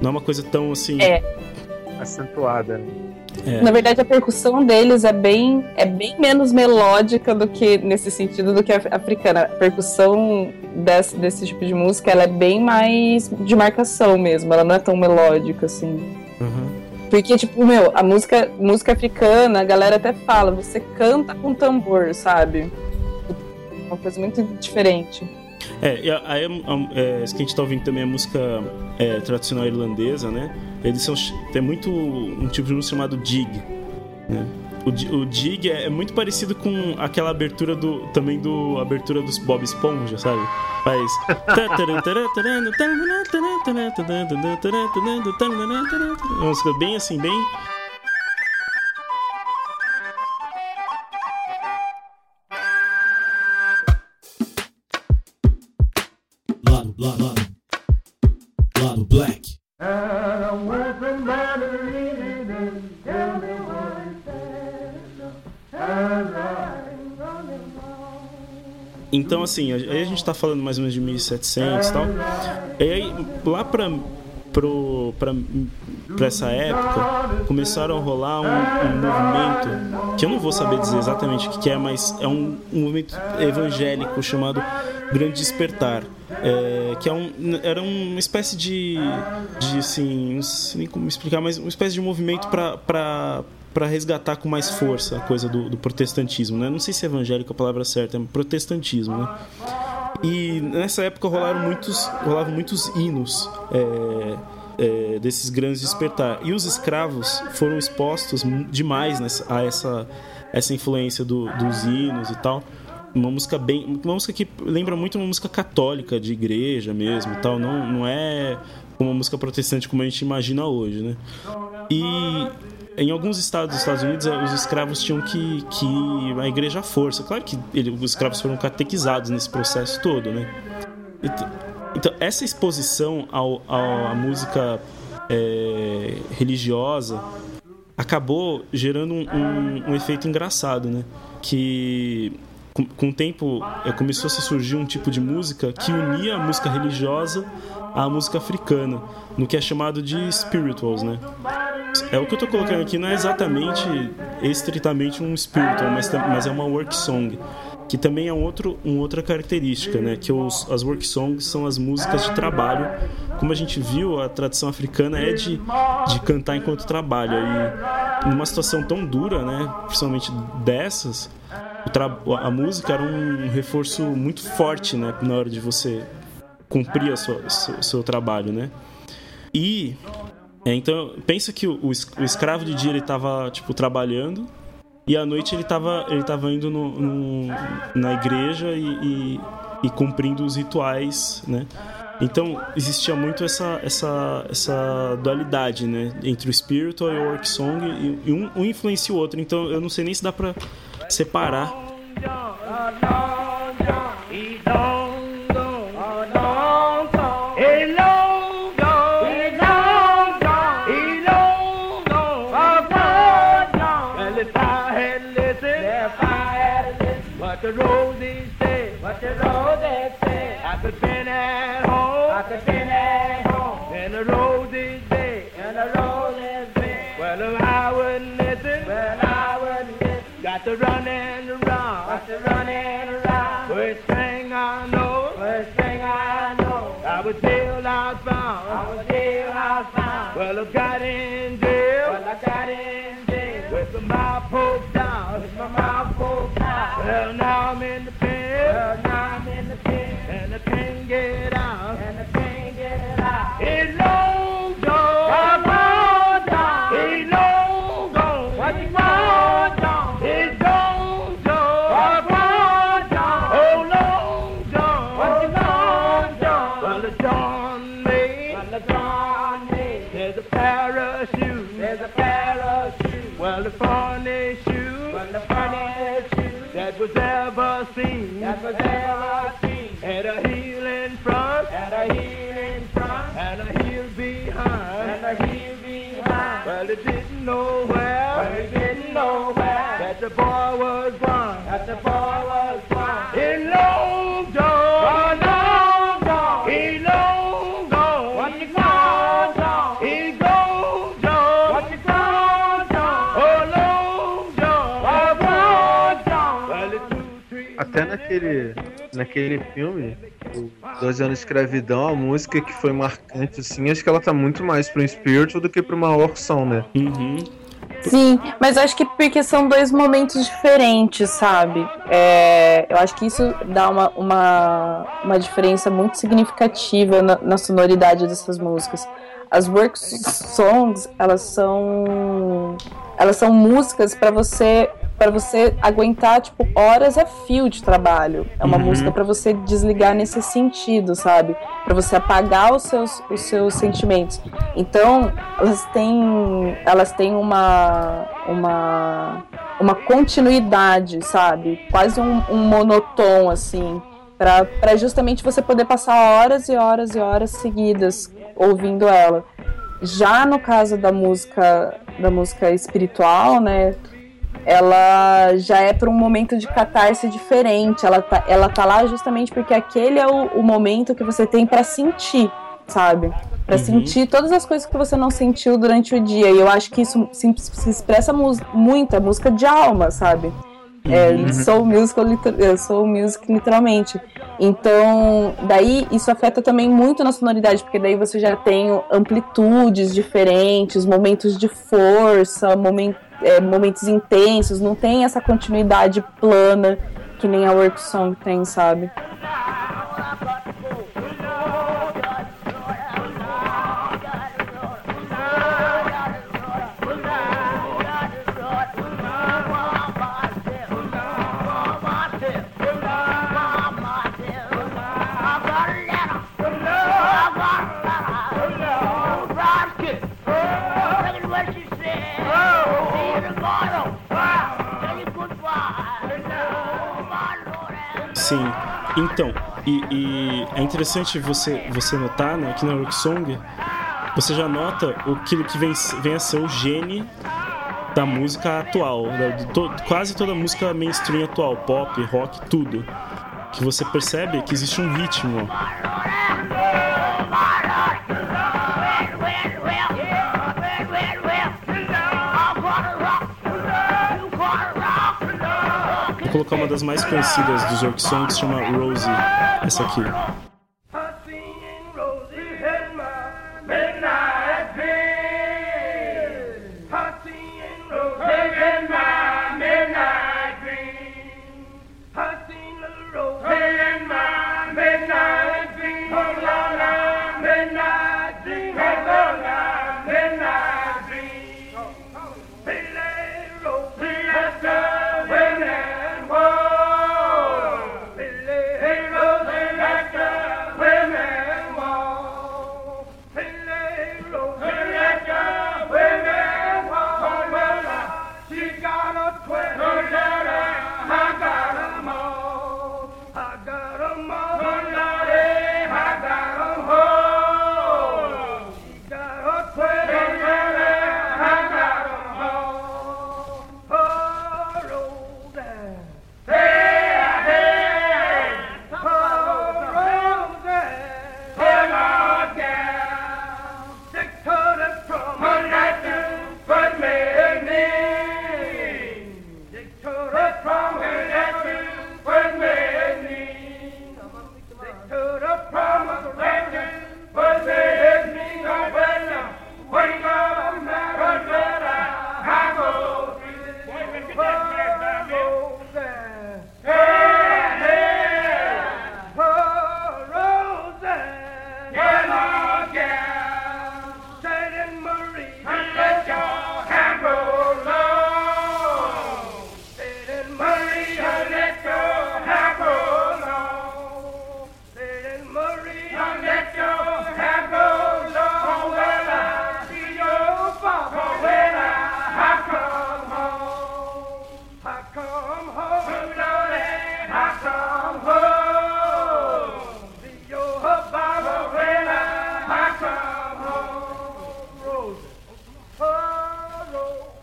Não é uma coisa tão assim. É. Acentuada. né? É. Na verdade, a percussão deles é bem, é bem menos melódica do que nesse sentido do que a africana. A percussão desse, desse tipo de música ela é bem mais de marcação mesmo. Ela não é tão melódica assim. Porque, tipo, meu, a música, música africana, a galera até fala, você canta com tambor, sabe? Uma coisa muito diferente. É, e a- aí é, isso que a gente tá ouvindo também é música é, tradicional irlandesa, né? Eles são tem muito um tipo de música chamado dig, né? O, o dig é, é muito parecido com aquela abertura do também do abertura dos Bob Esponja, sabe? Faz uma música bem assim, bem Então, assim, aí a gente tá falando mais ou menos de 1700 e tal. E aí, lá pra, pra essa época, começaram a rolar um, um movimento, que eu não vou saber dizer exatamente o que que é, mas é um, um movimento evangélico chamado Grande Despertar. É, que é um, era uma espécie de, de assim, não sei nem como explicar, mas uma espécie de movimento para para resgatar com mais força a coisa do, do protestantismo, né? Não sei se é evangélico a palavra certa, é protestantismo, né? E nessa época rolaram muitos, rolavam muitos hinos é, é, desses grandes despertar. E os escravos foram expostos demais nessa, a essa, essa influência do- dos hinos e tal. Uma música bem. Uma música que lembra muito uma música católica de igreja mesmo e tal. Não, não é uma música protestante como a gente imagina hoje, né? E em alguns estados dos Estados Unidos, eh, os escravos tinham que, que à igreja à força. Claro que ele- os escravos foram catequizados nesse processo todo, né? Então, então, essa exposição ao, ao- à música eh, religiosa acabou gerando um, um- um efeito engraçado, né? Que com, com o tempo eh, começou a surgir um tipo de música que unia a música religiosa à música africana, no que é chamado de spirituals, né? É o que eu tô colocando aqui não é exatamente estritamente um spiritual, mas, mas é uma work song, que também é um outro, uma outra característica, né? Que os, as work songs são as músicas de trabalho. Como a gente viu, a tradição africana é de, de cantar enquanto trabalha. E numa situação tão dura, né? Principalmente dessas, a música era um reforço muito forte, né? Na hora de você cumprir sua, seu, seu trabalho, né? E é, então, pensa que o, o es- o escravo de dia ele tava, tipo, trabalhando e à noite ele tava, ele tava indo no, no- na igreja e, e, e cumprindo os rituais, né? Então, existia muito essa, essa, essa dualidade, né? Entre o spiritual e o work song e, e um, um influencia o outro. Então, eu não sei nem se dá pra separar got in jail, well, I got in jail. With my mouth poked down, with my mouth poked down. Well, now I'm in the nowhere. But he didn't know where that the boy was gone. That the boy Até naquele, naquele filme, o 12 anos de escravidão, a música que foi marcante, assim, acho que ela tá muito mais pro spiritual do que pra uma song, né? Uhum. Sim, mas acho que porque são dois momentos diferentes, sabe? É, eu acho que isso dá uma, uma, uma diferença muito significativa na, na sonoridade dessas músicas. As work songs, elas são elas são músicas para você para você aguentar tipo horas a fio de trabalho. É uma Uhum. música para você desligar nesse sentido, sabe? Para você apagar os seus os seus sentimentos. Então, elas têm elas têm uma uma uma continuidade, sabe? Quase um, um monotom assim, para justamente você poder passar horas e horas e horas seguidas ouvindo ela. Já no caso da música da música espiritual, né? Ela já é para um momento de catarse diferente. Ela tá, ela tá lá justamente porque aquele é o, o momento que você tem para sentir, sabe? Para sentir todas as coisas que você não sentiu durante o dia. E eu acho que isso se, se expressa mu- muito, é música de alma, sabe? É, soul, music, liter- é, soul music, literalmente. Então, daí isso afeta também muito na sonoridade, porque daí você já tem amplitudes diferentes, momentos de força, momen- é, momentos intensos, não tem essa continuidade plana que nem a work song tem, sabe? Sim. Então, e, e é interessante você, você notar, né, que na Rock Song você já nota aquilo que vem, vem a ser o gene da música atual, da- de to- quase toda a música mainstream atual, pop, rock, tudo. Que você percebe que existe um ritmo. Colocar uma das mais conhecidas dos Orc Songs, chama Rosie, essa aqui.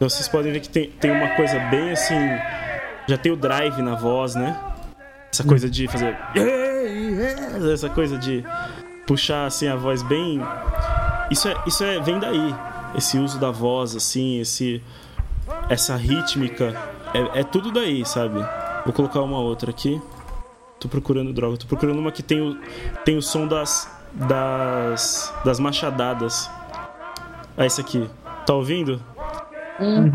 Então vocês podem ver que tem, tem uma coisa bem assim. Já tem o drive na voz, né? Essa coisa de fazer. Essa coisa de puxar assim a voz bem. Isso é, isso é vem daí. Esse uso da voz, assim, esse essa rítmica. É, é tudo daí, sabe? Vou colocar uma outra aqui. Tô procurando droga. Tô procurando uma que tem o, tem o som das. das. das machadadas. Ah, esse aqui. Tá ouvindo?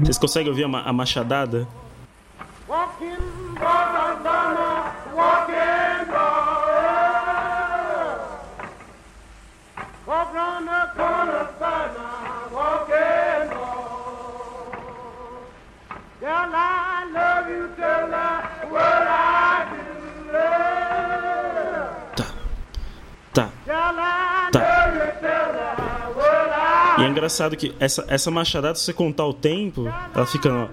Vocês conseguem ouvir a, ma- a machadada? Walking brother, brother, walking brother. É engraçado que essa, essa machadada, se você contar o tempo, ela fica. Ó,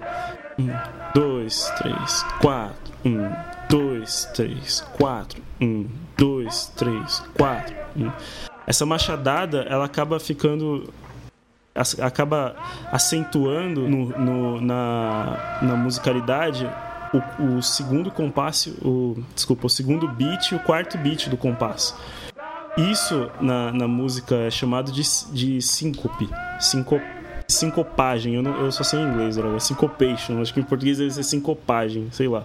um, dois, três, quatro. Um, dois, três, quatro. Um, dois, três, quatro. Um. Essa machadada, ela acaba ficando. acaba acentuando no, no- na, na musicalidade o, o segundo compasso, o, desculpa, o segundo beat e o quarto beat do compasso. Isso na, na música é chamado de, de síncope. Sinco, sincopagem. Eu, não, eu só sei em inglês, era syncopation. Acho que em português deve ser sincopagem, sei lá.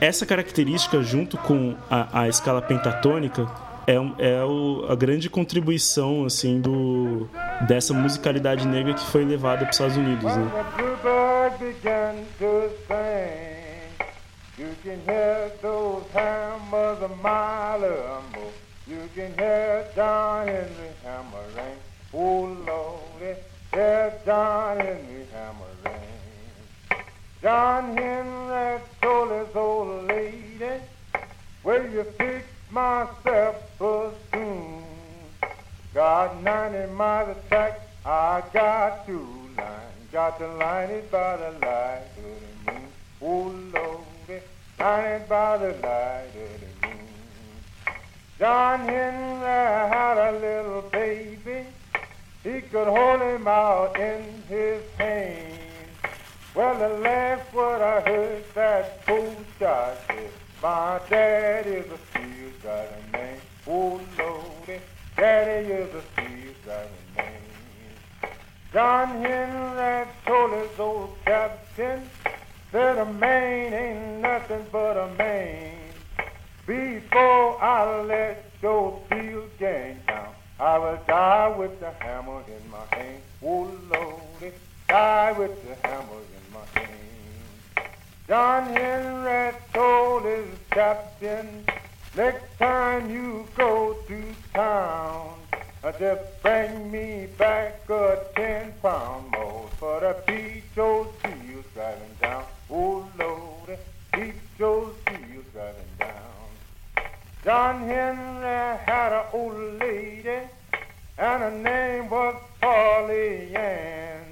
Essa característica, junto com a, a escala pentatônica, é, é o- a grande contribuição assim do, dessa musicalidade negra que foi levada para os Estados Unidos. Né? You can hear John Henry hammering. Oh Lordy, hear John Henry hammering. John Henry told his old lady, Will you fix myself a tune? Got 90 miles of track, I got two lines. Got to line it by the light of the moon. Oh Lordy, line it by the light of the moon. John Henry had a little baby. He could hold him out in his hand. Well, the last word I heard that fool I said, my dad is a steel driving man. Oh Lordy, daddy is a steel driving man. John Henry told his old captain that a man ain't nothing but a man. Before I let your steel gang down, I will die with the hammer in my hand. Oh Lordy, die with the hammer in my hand. John Henry told his captain, next time you go to town, just bring me back a ten pound mold for the beat those seals driving down. Oh Lordy, beat those seals driving down. John Henry had an old lady, and her name was Polly Ann.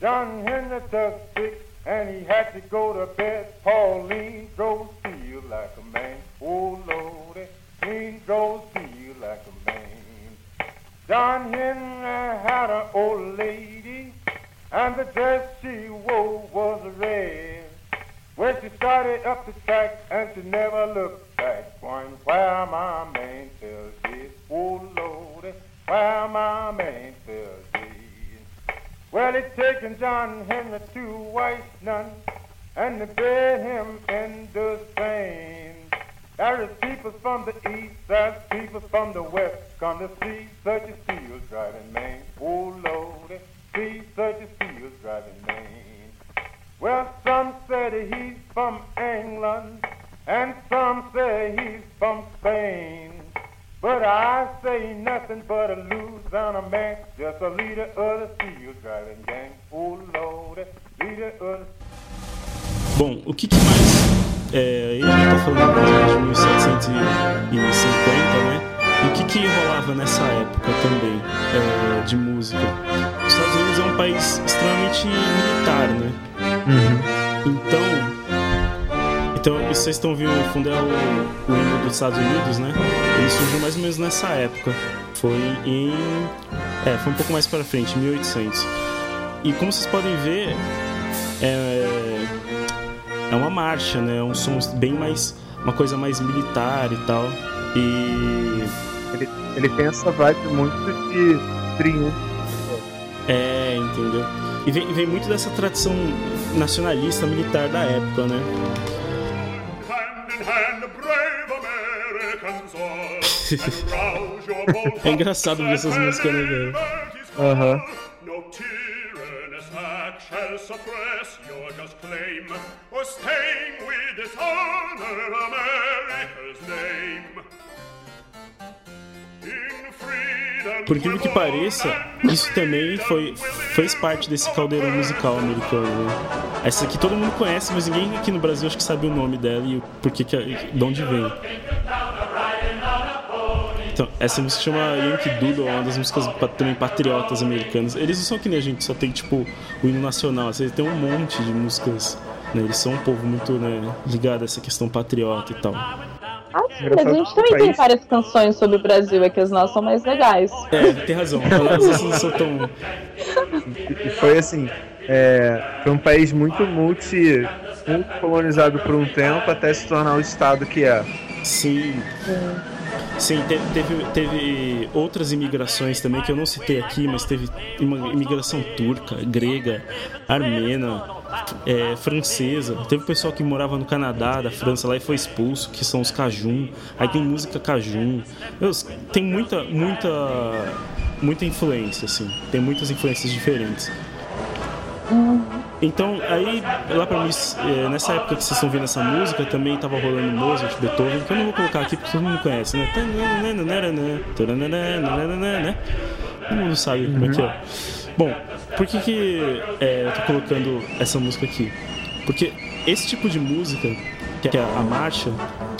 John Henry took sick, and he had to go to bed. Pauline drove steel like a man. Oh Lordy, he eh, drove steel like a man. John Henry had an old lady, and the dress she wore was red. When she started up the track and she never looked back, going where my tells you, oh Lordy, where my tells you. Well, it's taken John Henry to White Nun and they buried him in the sand. There is people from the east, there's people from the west, come to see such a steel driving man. Oh Lordy, see such a steel driving man. Well, some said he's from England, and some say he's from Spain. But I say nothing but a Louisiana man, just a leader of the steel driving gang. Oh Lord, leader of the Bom, o que, que mais. É, ele já tá falando de 1750, né? E o que, que rolava nessa época também é, de música? Os Estados Unidos é um país extremamente militar, né? Então. Então, vocês estão vendo no fundo é o, o hino dos Estados Unidos, né? Ele surgiu mais ou menos nessa época. Foi em. É, foi um pouco mais para frente, 1800. e como vocês podem ver, é, é uma marcha, né? É um som bem mais. uma coisa mais militar e tal. E. Ele, ele tem essa vibe muito de triunfo. É, entendeu? E vem, vem muito dessa tradição nacionalista militar da época, né? I'm gonna stop if this. No tyrannous act shall suppress your just claim or stain with dishonor America. Por incrível que pareça, isso também foi, fez parte desse caldeirão musical americano. Né? Essa aqui todo mundo conhece, mas ninguém aqui no Brasil acho que sabe o nome dela e o porquê que, de onde vem. Então, essa música chama Yankee Doodle, é uma das músicas também patriotas americanas. Eles não são que nem a gente, só tem tipo o hino nacional, eles têm um monte de músicas. Né? Eles são um povo muito né, ligado a essa questão patriota e tal. Ah, sim, mas a gente também tem várias canções sobre o Brasil, é que as nossas são mais legais. É, tem razão, elas não são tão. E foi assim, é, foi um país muito multi, muito colonizado por um tempo até se tornar o estado que é. Sim. Sim, te- teve, teve outras imigrações também que eu não citei aqui, mas teve imigração turca, grega, armena, é, francesa. Teve pessoal que morava no Canadá, da França, lá e foi expulso, que são os Cajun. Aí tem música Cajun. Tem muita, muita, muita influência, assim. Tem muitas influências diferentes. Então, aí, lá pra mim, é, nessa época que vocês estão vendo essa música, também tava rolando Mozart, Beethoven, que eu não vou colocar aqui porque todo mundo conhece, né? Todo mundo sabe como é que é. Bom, por que que é, eu tô colocando essa música aqui? Porque esse tipo de música, que é a marcha,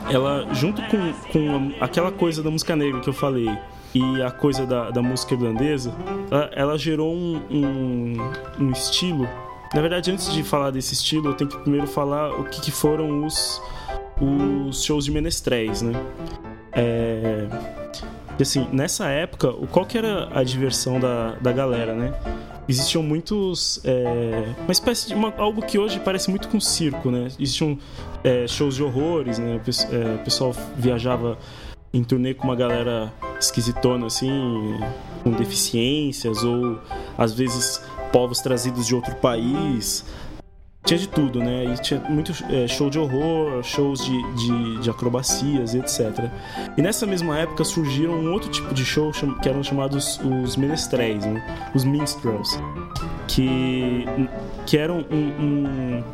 ela, junto com, com aquela coisa da música negra que eu falei, e a coisa da, da música irlandesa, ela, ela gerou um, um, um estilo. Na verdade, antes de falar desse estilo, eu tenho que primeiro falar o que, que foram os, os shows de menestréis, né? É, assim, nessa época, qual que era a diversão da, da galera, né? Existiam muitos. é, uma espécie de. uma- algo que hoje parece muito com circo, né? Existiam é, shows de horrores, né? O é, o pessoal viajava em turnê com uma galera esquisitona, assim, com deficiências, ou às vezes povos trazidos de outro país. Tinha de tudo, né? E tinha muito é, show de horror, shows de, de, de acrobacias e etc. E nessa mesma época surgiram um outro tipo de show que eram chamados os menestréis, né? os minstrels, que, que eram um- um-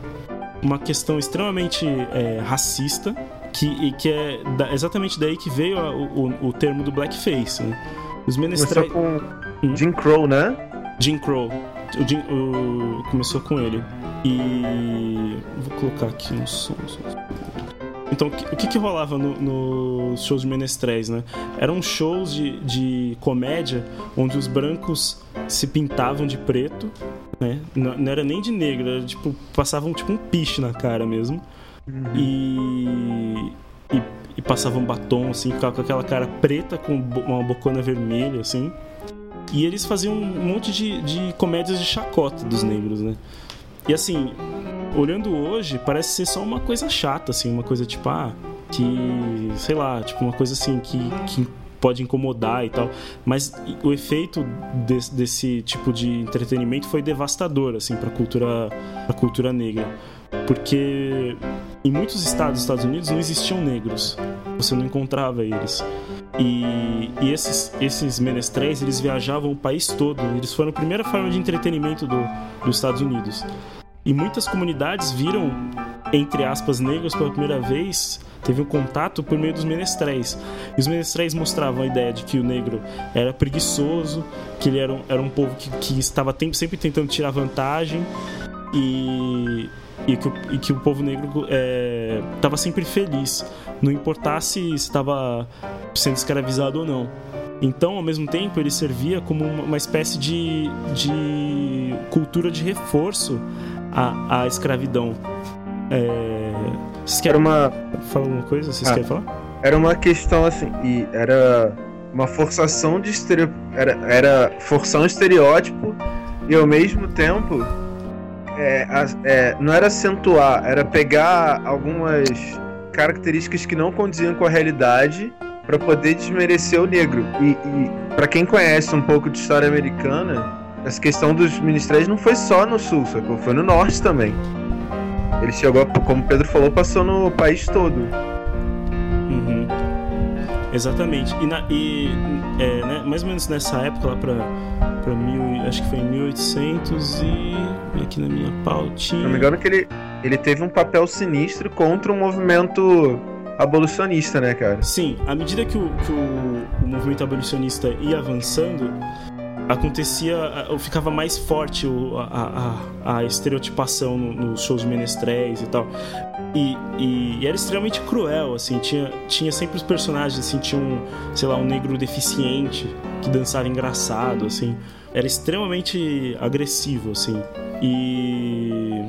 uma questão extremamente é, racista, que, que é da- exatamente daí que veio a- o, o- termo do blackface. Né? Os Começou menestréis. com Hum. Jim Crow, né? Jim Crow. O Jim- o- começou com ele. E. Vou colocar aqui um som. Então, o que, que, rolava nos no shows de menestréis, né? Eram shows de, de comédia onde os brancos se pintavam de preto, né? Não, não era nem de negro, era tipo, passavam tipo um piche na cara mesmo. E, e, e passavam batom, assim, ficava com aquela cara preta com uma bocona vermelha, assim. E eles faziam um monte de, de comédias de chacota dos negros, né? E assim, olhando hoje, parece ser só uma coisa chata, assim, uma coisa tipo, ah, que. sei lá, tipo, uma coisa assim que, que pode incomodar e tal. Mas o efeito desse, desse tipo de entretenimento foi devastador, assim, pra cultura, pra cultura negra. Porque em muitos estados dos Estados Unidos não existiam negros. Você não encontrava eles. E, e esses, esses menestréis, eles viajavam o país todo. Eles foram a primeira forma de entretenimento do, dos Estados Unidos. E muitas comunidades viram, entre aspas, negros pela primeira vez, teve um contato por meio dos menestréis. E os menestréis mostravam a ideia de que o negro era preguiçoso, que ele era um, era um povo que, que estava sempre tentando tirar vantagem e, e, que, o, e que o povo negro estava sempre feliz, não importasse se estava sendo escravizado ou não. Então, ao mesmo tempo, ele servia como uma espécie de, de cultura de reforço à, à escravidão. É... Vocês Era querem uma, falar alguma coisa? Vocês Ah. querem falar? era uma questão assim, e era uma forçação de estereo... era, era forçar um estereótipo e ao mesmo tempo é, é, não era acentuar, era pegar algumas características que não condiziam com a realidade para poder desmerecer o negro. E, e para quem conhece um pouco de história americana, essa questão dos ministérios não foi só no sul, sacou? Foi no norte também. Ele chegou, como o Pedro falou, passou no país todo. Exatamente. E, na- e, é, né, mais ou menos nessa época, lá pra, pra mil, acho que foi em 1800 e. aqui na minha pautinha. não me engano, que ele, ele teve um papel sinistro contra o movimento abolicionista, né, cara? Sim, à medida que o, que o, o movimento abolicionista ia avançando, acontecia, ficava mais forte a, a- a estereotipação no- nos shows menestréis e tal. E, e- e era extremamente cruel, assim, tinha, tinha sempre os personagens, assim, tinha um, sei lá, um negro deficiente que dançava engraçado, assim. Era extremamente agressivo, assim. E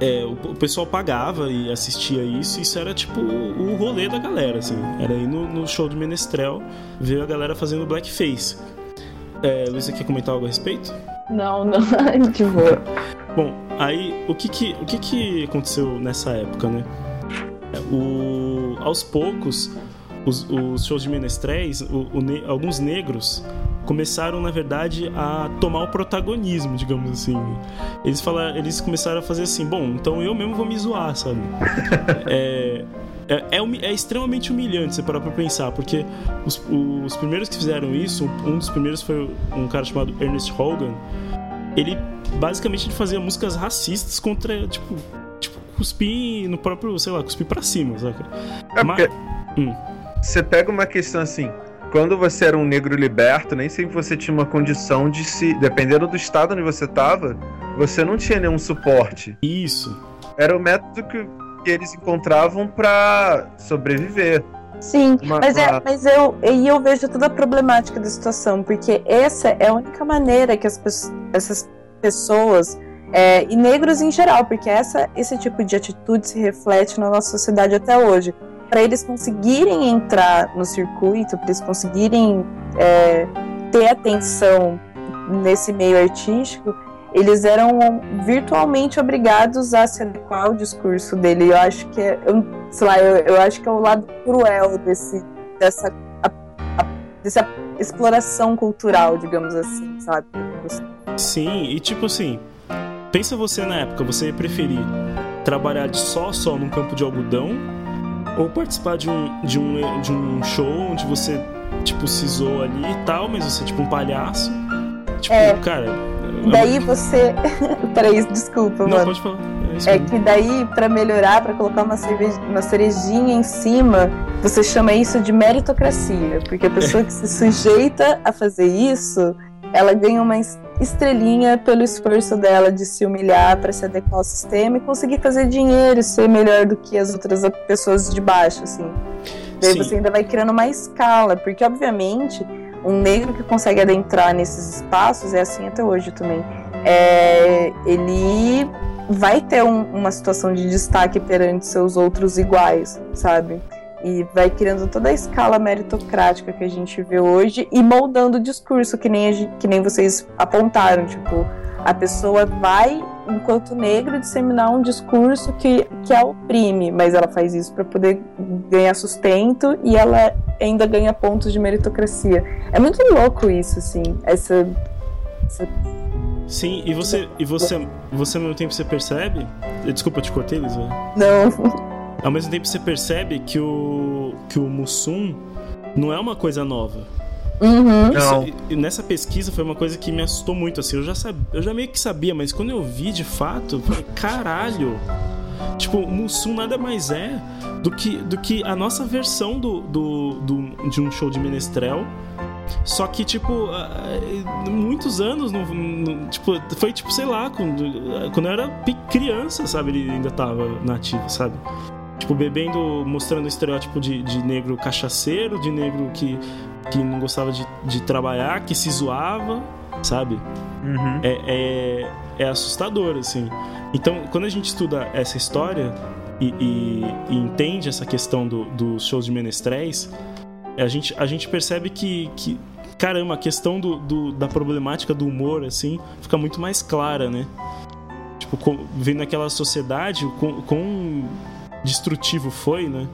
é, o, pessoal pagava e assistia isso, e isso era tipo o, o rolê da galera, assim. Era ir no, no show de Menestrel ver a galera fazendo blackface. É, Luísa, quer comentar algo a respeito? Não, não, de boa. Bom, aí o que que, o que que aconteceu nessa época, né? O, aos poucos, os, os shows de menestréis, o- o ne- alguns negros começaram, na verdade, a tomar o protagonismo, digamos assim. Eles, falaram, eles começaram a fazer assim, bom, então eu mesmo vou me zoar, sabe? é, é, é é extremamente humilhante você parar pra pensar, porque os, os primeiros que fizeram isso, um dos primeiros foi um cara chamado Ernest Hogan, ele basicamente ele fazia músicas racistas contra, tipo, tipo, cuspir no próprio, sei lá, cuspir pra cima, saca? É Ma- porque Hum. você pega uma questão assim. Quando você era um negro liberto, nem sempre você tinha uma condição de se. Dependendo do estado onde você tava, você não tinha nenhum suporte. Isso. Era o método que, que eles encontravam pra sobreviver. Sim, Uma- mas, é, uma- mas eu, e eu vejo toda a problemática da situação, porque essa é a única maneira que as, essas pessoas, é, e negros em geral, porque essa, esse tipo de atitude se reflete na nossa sociedade até hoje. Para eles conseguirem entrar no circuito, para eles conseguirem é, ter atenção nesse meio artístico, eles eram virtualmente obrigados a se adequar ao discurso dele. Eu acho que é, eu, sei lá, eu, eu acho que é o lado cruel desse, dessa, a- a- dessa exploração cultural, digamos assim, sabe? Sim, e tipo assim, pensa você na época, você ia preferir trabalhar de só só num campo de algodão ou participar de um, de um, de um show onde você, tipo, se zoa ali e tal, mas você é tipo um palhaço. Tipo, É. cara. Daí você. Peraí, desculpa, Não, mano. pode falar. É É que daí, pra melhorar, pra colocar uma, cerveja, uma cerejinha em cima, você chama isso de meritocracia. Porque a pessoa que se sujeita a fazer isso, ela ganha uma es- estrelinha pelo esforço dela de se humilhar pra se adequar ao sistema e conseguir fazer dinheiro e ser melhor do que as outras pessoas de baixo, assim. Daí Sim. você ainda vai criando uma escala, porque obviamente um negro que consegue adentrar nesses espaços é assim até hoje também. É, ele vai ter um- uma situação de destaque perante seus outros iguais, sabe? E vai criando toda a escala meritocrática que a gente vê hoje e moldando o discurso, que nem, a que nem vocês apontaram. Tipo, a pessoa vai, enquanto negro, disseminar um discurso que, que a oprime, mas ela faz isso para poder ganhar sustento e ela ainda ganha pontos de meritocracia. É muito louco isso, assim, essa. essa Sim, e você, e você, você ao mesmo tempo você percebe. Desculpa, eu te cortei, Lisa. não. Ao mesmo tempo você percebe que o que o Mussum não é uma coisa nova. Uhum. Não. Isso- e nessa pesquisa foi uma coisa que me assustou muito, assim, eu já, sab... eu já meio que sabia, mas quando eu vi de fato, eu falei, caralho! Tipo, o Mussum nada mais é do que, do que a nossa versão do, do, do- de um show de menestrel. Só que, tipo, muitos anos, no, no- tipo, foi tipo, sei lá, quando, quando eu era criança, sabe? Ele ainda tava nativo, sabe? Tipo, bebendo, mostrando o estereótipo de, de negro cachaceiro, de negro que, que não gostava de, de trabalhar, que se zoava, sabe? Uhum. é, é, é assustador, assim. Então, quando a gente estuda essa história e, e- e entende essa questão do- dos shows de menestréis, a gente, a gente percebe que, que caramba, a questão do, do- da problemática do humor, assim, fica muito mais clara, né? Tipo, com- vendo aquela sociedade, o quão, destrutivo foi, né?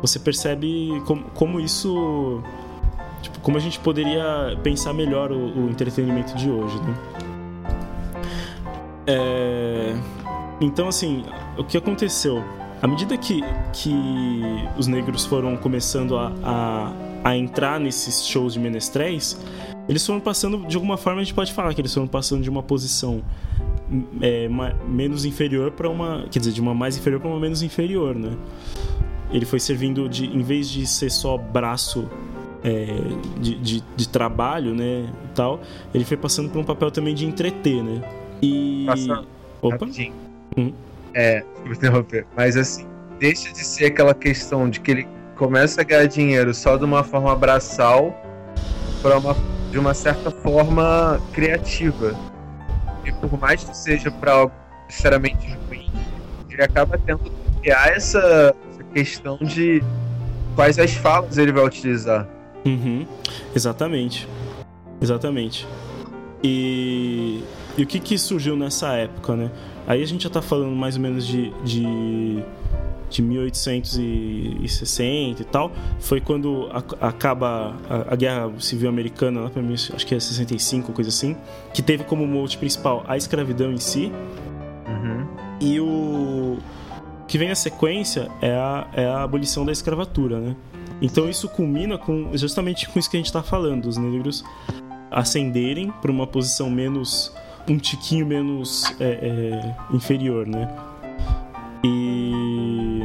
Você percebe como, como isso. Tipo, como a gente poderia pensar melhor o, o entretenimento de hoje, né? É, Então, assim, o que aconteceu? À medida que, que os negros foram começando a, a, a entrar nesses shows de menestréis, eles foram passando, de alguma forma, a gente pode falar que eles foram passando de uma posição é, ma- menos inferior para uma. Quer dizer, de uma mais inferior para uma menos inferior, né? Ele foi servindo de. Em vez de ser só braço é, de, de, de trabalho, né? Tal, ele foi passando por um papel também de entreter, né? E. Passa- Opa! Hum. É, desculpa interromper. Mas assim, deixa de ser aquela questão de que ele começa a ganhar dinheiro só de uma forma braçal para uma de uma certa forma criativa. E por mais que seja para algo necessariamente ruim, ele acaba tendo que criar essa, essa questão de quais as falas ele vai utilizar. Uhum, exatamente. Exatamente. E, e o que, que surgiu nessa época, né? Aí a gente já tá falando mais ou menos de, de, de 1860 e tal. Foi quando a- acaba a, a Guerra Civil Americana, lá pra mim, acho que é 65, coisa assim, que teve como mote principal a escravidão em si. E o que vem na sequência é a, é a abolição da escravatura, né? Então isso culmina com justamente com isso que a gente está falando, os negros ascenderem para uma posição menos um tiquinho menos é, é, inferior, né? E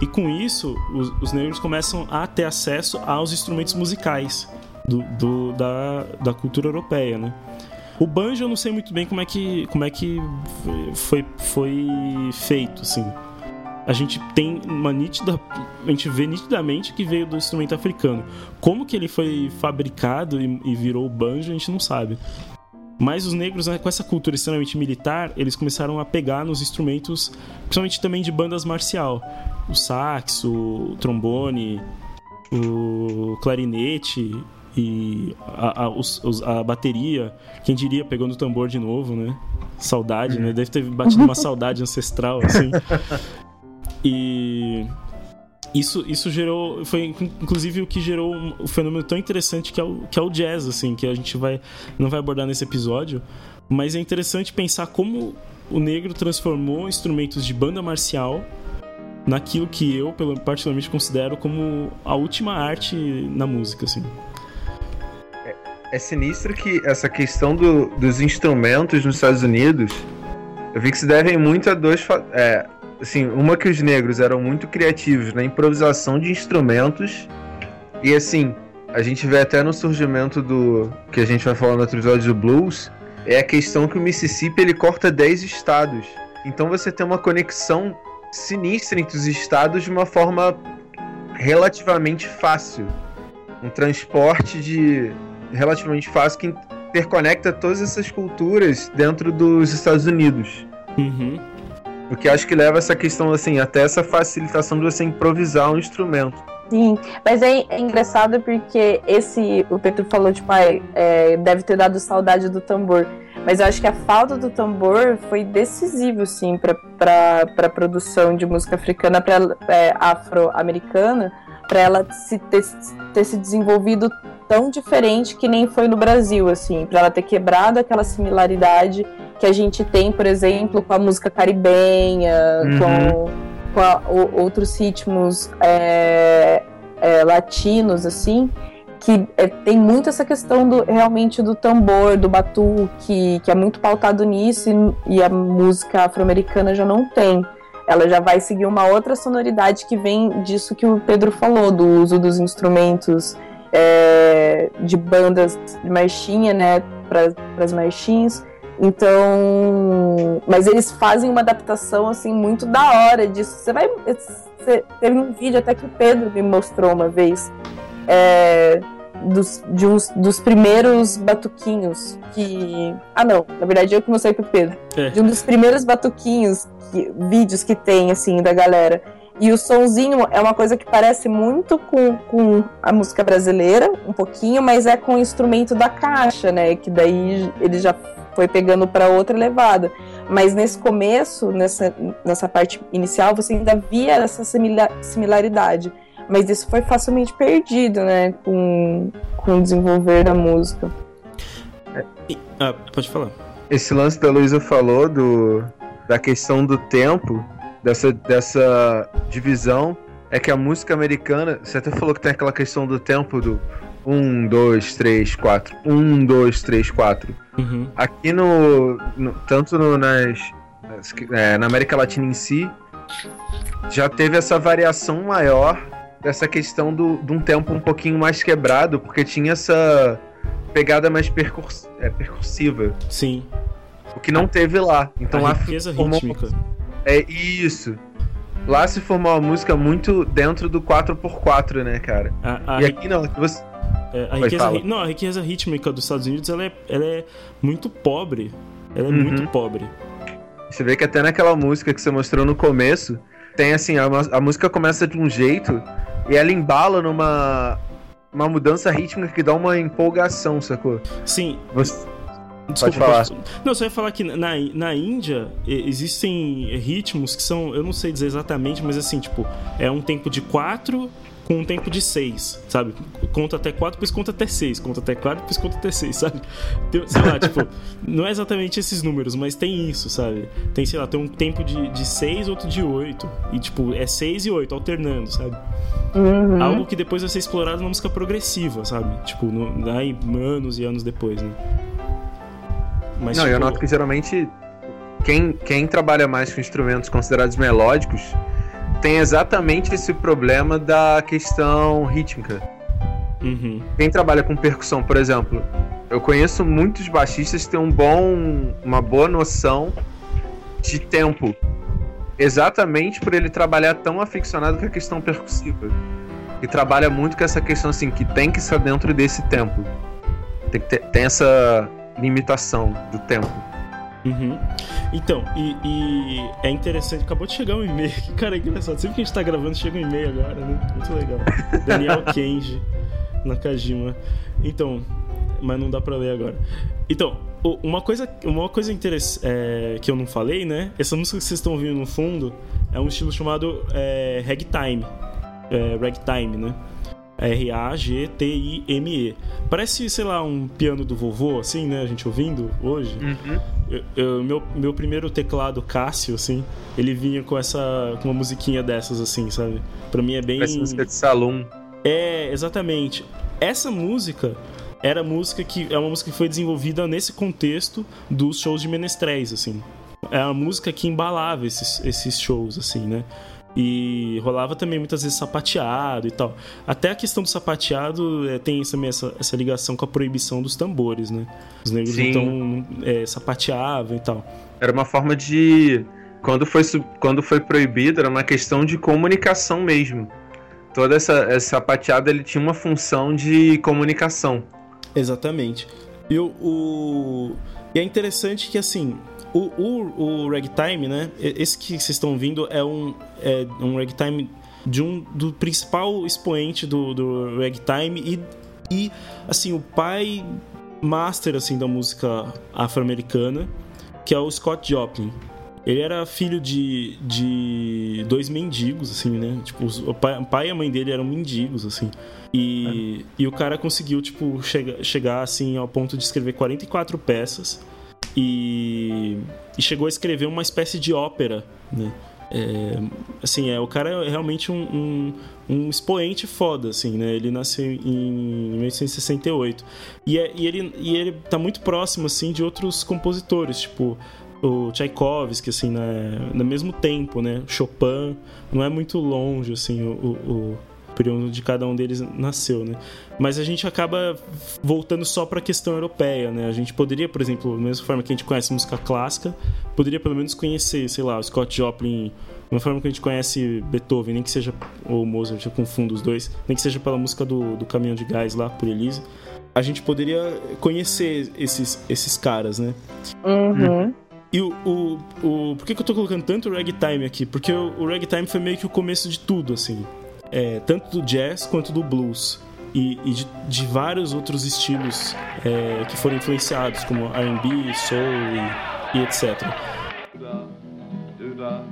e com isso os, os negros começam a ter acesso aos instrumentos musicais do, do- da, da cultura europeia, né? O banjo eu não sei muito bem como é que como é que foi foi feito, assim a gente tem uma nítida. A gente vê nitidamente que veio do instrumento africano. Como que ele foi fabricado e, e virou o banjo, a gente não sabe. Mas os negros, né, com essa cultura extremamente militar, eles começaram a pegar nos instrumentos, principalmente também de bandas marcial. O saxo, o trombone, o clarinete e a, a, os- os- a bateria. Quem diria, pegando o tambor de novo, né? Saudade, né? Deve ter batido uma saudade ancestral, assim. E isso, isso gerou. Foi inclusive o que gerou um, um fenômeno tão interessante que é, o, que é o jazz, assim, que a gente vai, não vai abordar nesse episódio. Mas é interessante pensar como o negro transformou instrumentos de banda marcial naquilo que eu, particularmente, considero como a última arte na música, assim. É sinistro que essa questão do- dos instrumentos nos Estados Unidos, eu vi que se devem muito a dois. É, assim, uma que os negros eram muito criativos na improvisação de instrumentos, e assim, a gente vê até no surgimento do. que a gente vai falar no outro episódio do blues, é a questão que o Mississippi ele corta 10 estados. Então você tem uma conexão sinistra entre os estados de uma forma relativamente fácil. Um transporte de relativamente fácil que interconecta todas essas culturas dentro dos Estados Unidos. Uhum. O que acho que leva essa questão assim, até essa facilitação de você improvisar um instrumento. Sim, mas é, é engraçado porque esse, o Pedro falou, tipo, ai, é, deve ter dado saudade do tambor. Mas eu acho que a falta do tambor foi decisivo, sim, para a produção de música africana, pra, é, afro-americana, para ela se ter, ter se desenvolvido tão diferente que nem foi no Brasil, assim, para ela ter quebrado aquela similaridade que a gente tem, por exemplo, com a música caribenha, Uhum. com, com a- o- outros ritmos é, é, latinos, assim, que é, tem muito essa questão do, realmente do tambor, do batuque, que é muito pautado nisso, e, e a música afro-americana já não tem. Ela já vai seguir uma outra sonoridade que vem disso que o Pedro falou, do uso dos instrumentos é, de bandas de marchinha, né, para as marchinhas. Então, mas eles fazem uma adaptação assim muito da hora disso. Você vai, você, teve um vídeo até que o Pedro me mostrou uma vez é, dos, de uns, dos primeiros batuquinhos que, ah não, na verdade eu que mostrei pro Pedro. É. De um dos primeiros batuquinhos, que, vídeos que tem assim da galera. E o sonzinho é uma coisa que parece muito com, com a música brasileira, um pouquinho, mas é com o instrumento da caixa, né? Que daí ele já foi pegando para outra levada. Mas nesse começo, nessa, nessa parte inicial, você ainda via essa simila- similaridade. Mas isso foi facilmente perdido, né? Com, com o desenvolver da música. E- ah, pode falar. Esse lance da Luísa falou do, da questão do tempo, dessa, dessa divisão, é que a música americana, você até falou que tem aquela questão do tempo do 1, 2, 3, 4, 1, 2, 3, 4. Uhum. Aqui no. no- tanto no- nas, é, na América Latina em si, já teve essa variação maior dessa questão do, de um tempo um pouquinho mais quebrado, porque tinha essa pegada mais percurs, é, percursiva, Sim. o que não teve lá. Então a lá formou- rítmica. É isso. Lá se formou uma música muito dentro do 4x4, né, cara? A, a, E aqui não, aqui você. é, a riqueza, não, a riqueza rítmica dos Estados Unidos ela é, ela é muito pobre. Ela é Uhum. muito pobre. Você vê que até naquela música que você mostrou no começo, tem assim, a, a música começa de um jeito e ela embala numa uma mudança rítmica que dá uma empolgação, sacou? Sim, Você, Desculpa, falar. posso- Não, só ia falar que na, na Índia existem ritmos que são, eu não sei dizer exatamente, mas assim, tipo, é um tempo de 4 com um tempo de 6, sabe? Conta até 4, depois conta até 6, conta até 4, depois conta até 6, sabe? Tem, sei lá, tipo, não é exatamente esses números, mas tem isso, sabe? Tem, sei lá, tem um tempo de, de 6, outro de 8, e tipo, é 6 e 8, alternando, sabe? Uhum. Algo que depois vai ser explorado na música progressiva, sabe? Tipo, no, daí, anos e anos depois, né? Mas, não, tipo, eu noto que geralmente quem, quem trabalha mais com instrumentos considerados melódicos tem exatamente esse problema da questão rítmica. Uhum. Quem trabalha com percussão, por exemplo, eu conheço muitos baixistas que têm um bom, uma boa noção de tempo. Exatamente por ele trabalhar tão aficionado com a questão percussiva. E trabalha muito com essa questão assim, que tem que estar dentro desse tempo. Tem, que ter, tem essa limitação do tempo. Uhum. Então, e, e é interessante, acabou de chegar um e-mail aqui, cara, é engraçado. Sempre que a gente tá gravando, chega um e-mail agora, né? Muito legal. Daniel Kenji, Nakajima. Então, mas não dá pra ler agora. Então, uma coisa, uma coisa interessante que eu não falei, né? Essa música que vocês estão ouvindo no fundo é um estilo chamado é, ragtime. É, ragtime, né? R-A-G-T-I-M-E. Parece, sei lá, um piano do vovô, assim, né? A gente ouvindo hoje. Eu- eu- meu, meu primeiro teclado Cássio, assim, ele vinha com essa. com uma musiquinha dessas, assim, sabe? Pra mim é bem. Parece música de salão. É, exatamente. Essa música era música que é uma música que foi desenvolvida nesse contexto dos shows de menestréis, assim. É a música que embalava esses, esses shows, assim, né? E rolava também muitas vezes sapateado e tal. Até a questão do sapateado é, tem também essa, essa ligação com a proibição dos tambores, né? Os negros Sim. então é, sapateavam e tal. Era uma forma de. Quando foi, quando foi proibido, era uma questão de comunicação mesmo. Toda essa, essa sapateada ele tinha uma função de comunicação. Exatamente. E o- e é interessante que assim, o, o, o ragtime, né? Esse que vocês estão ouvindo é um, é um ragtime de um do principal expoente do, do ragtime e, e assim, o pai master assim da música afro-americana, que é o Scott Joplin. Ele era filho de, de dois mendigos, assim, né? Tipo, os- o pai, o pai e a mãe dele eram mendigos, assim. E, e o cara conseguiu, tipo, chega, chegar, assim, ao ponto de escrever 44 peças. E, e chegou a escrever uma espécie de ópera, né? É, assim, é, o cara é realmente um, um, um expoente foda, assim, né? Ele nasceu em 1868. E, é, e, ele, e ele tá muito próximo, assim, de outros compositores, tipo o Tchaikovsky, assim, né? no mesmo tempo, né? Chopin, não é muito longe, assim, o, o, o período de cada um deles nasceu, né? Mas a gente acaba voltando só para a questão europeia, né? A gente poderia, por exemplo, da mesma forma que a gente conhece música clássica, poderia pelo menos conhecer, sei lá, o Scott Joplin, da mesma forma que a gente conhece Beethoven, nem que seja ou Mozart, eu confundo os dois, nem que seja pela música do, do Caminhão de Gás lá por Elise. A gente poderia conhecer esses, esses caras, né? Uhum. E o, o, o. Por que, eu tô colocando tanto ragtime aqui? Porque o, o ragtime foi meio que o começo de tudo, assim. É, tanto do jazz quanto do blues. E, e de, de vários outros estilos é, que foram influenciados, como RB, soul e, e etc. Doodah,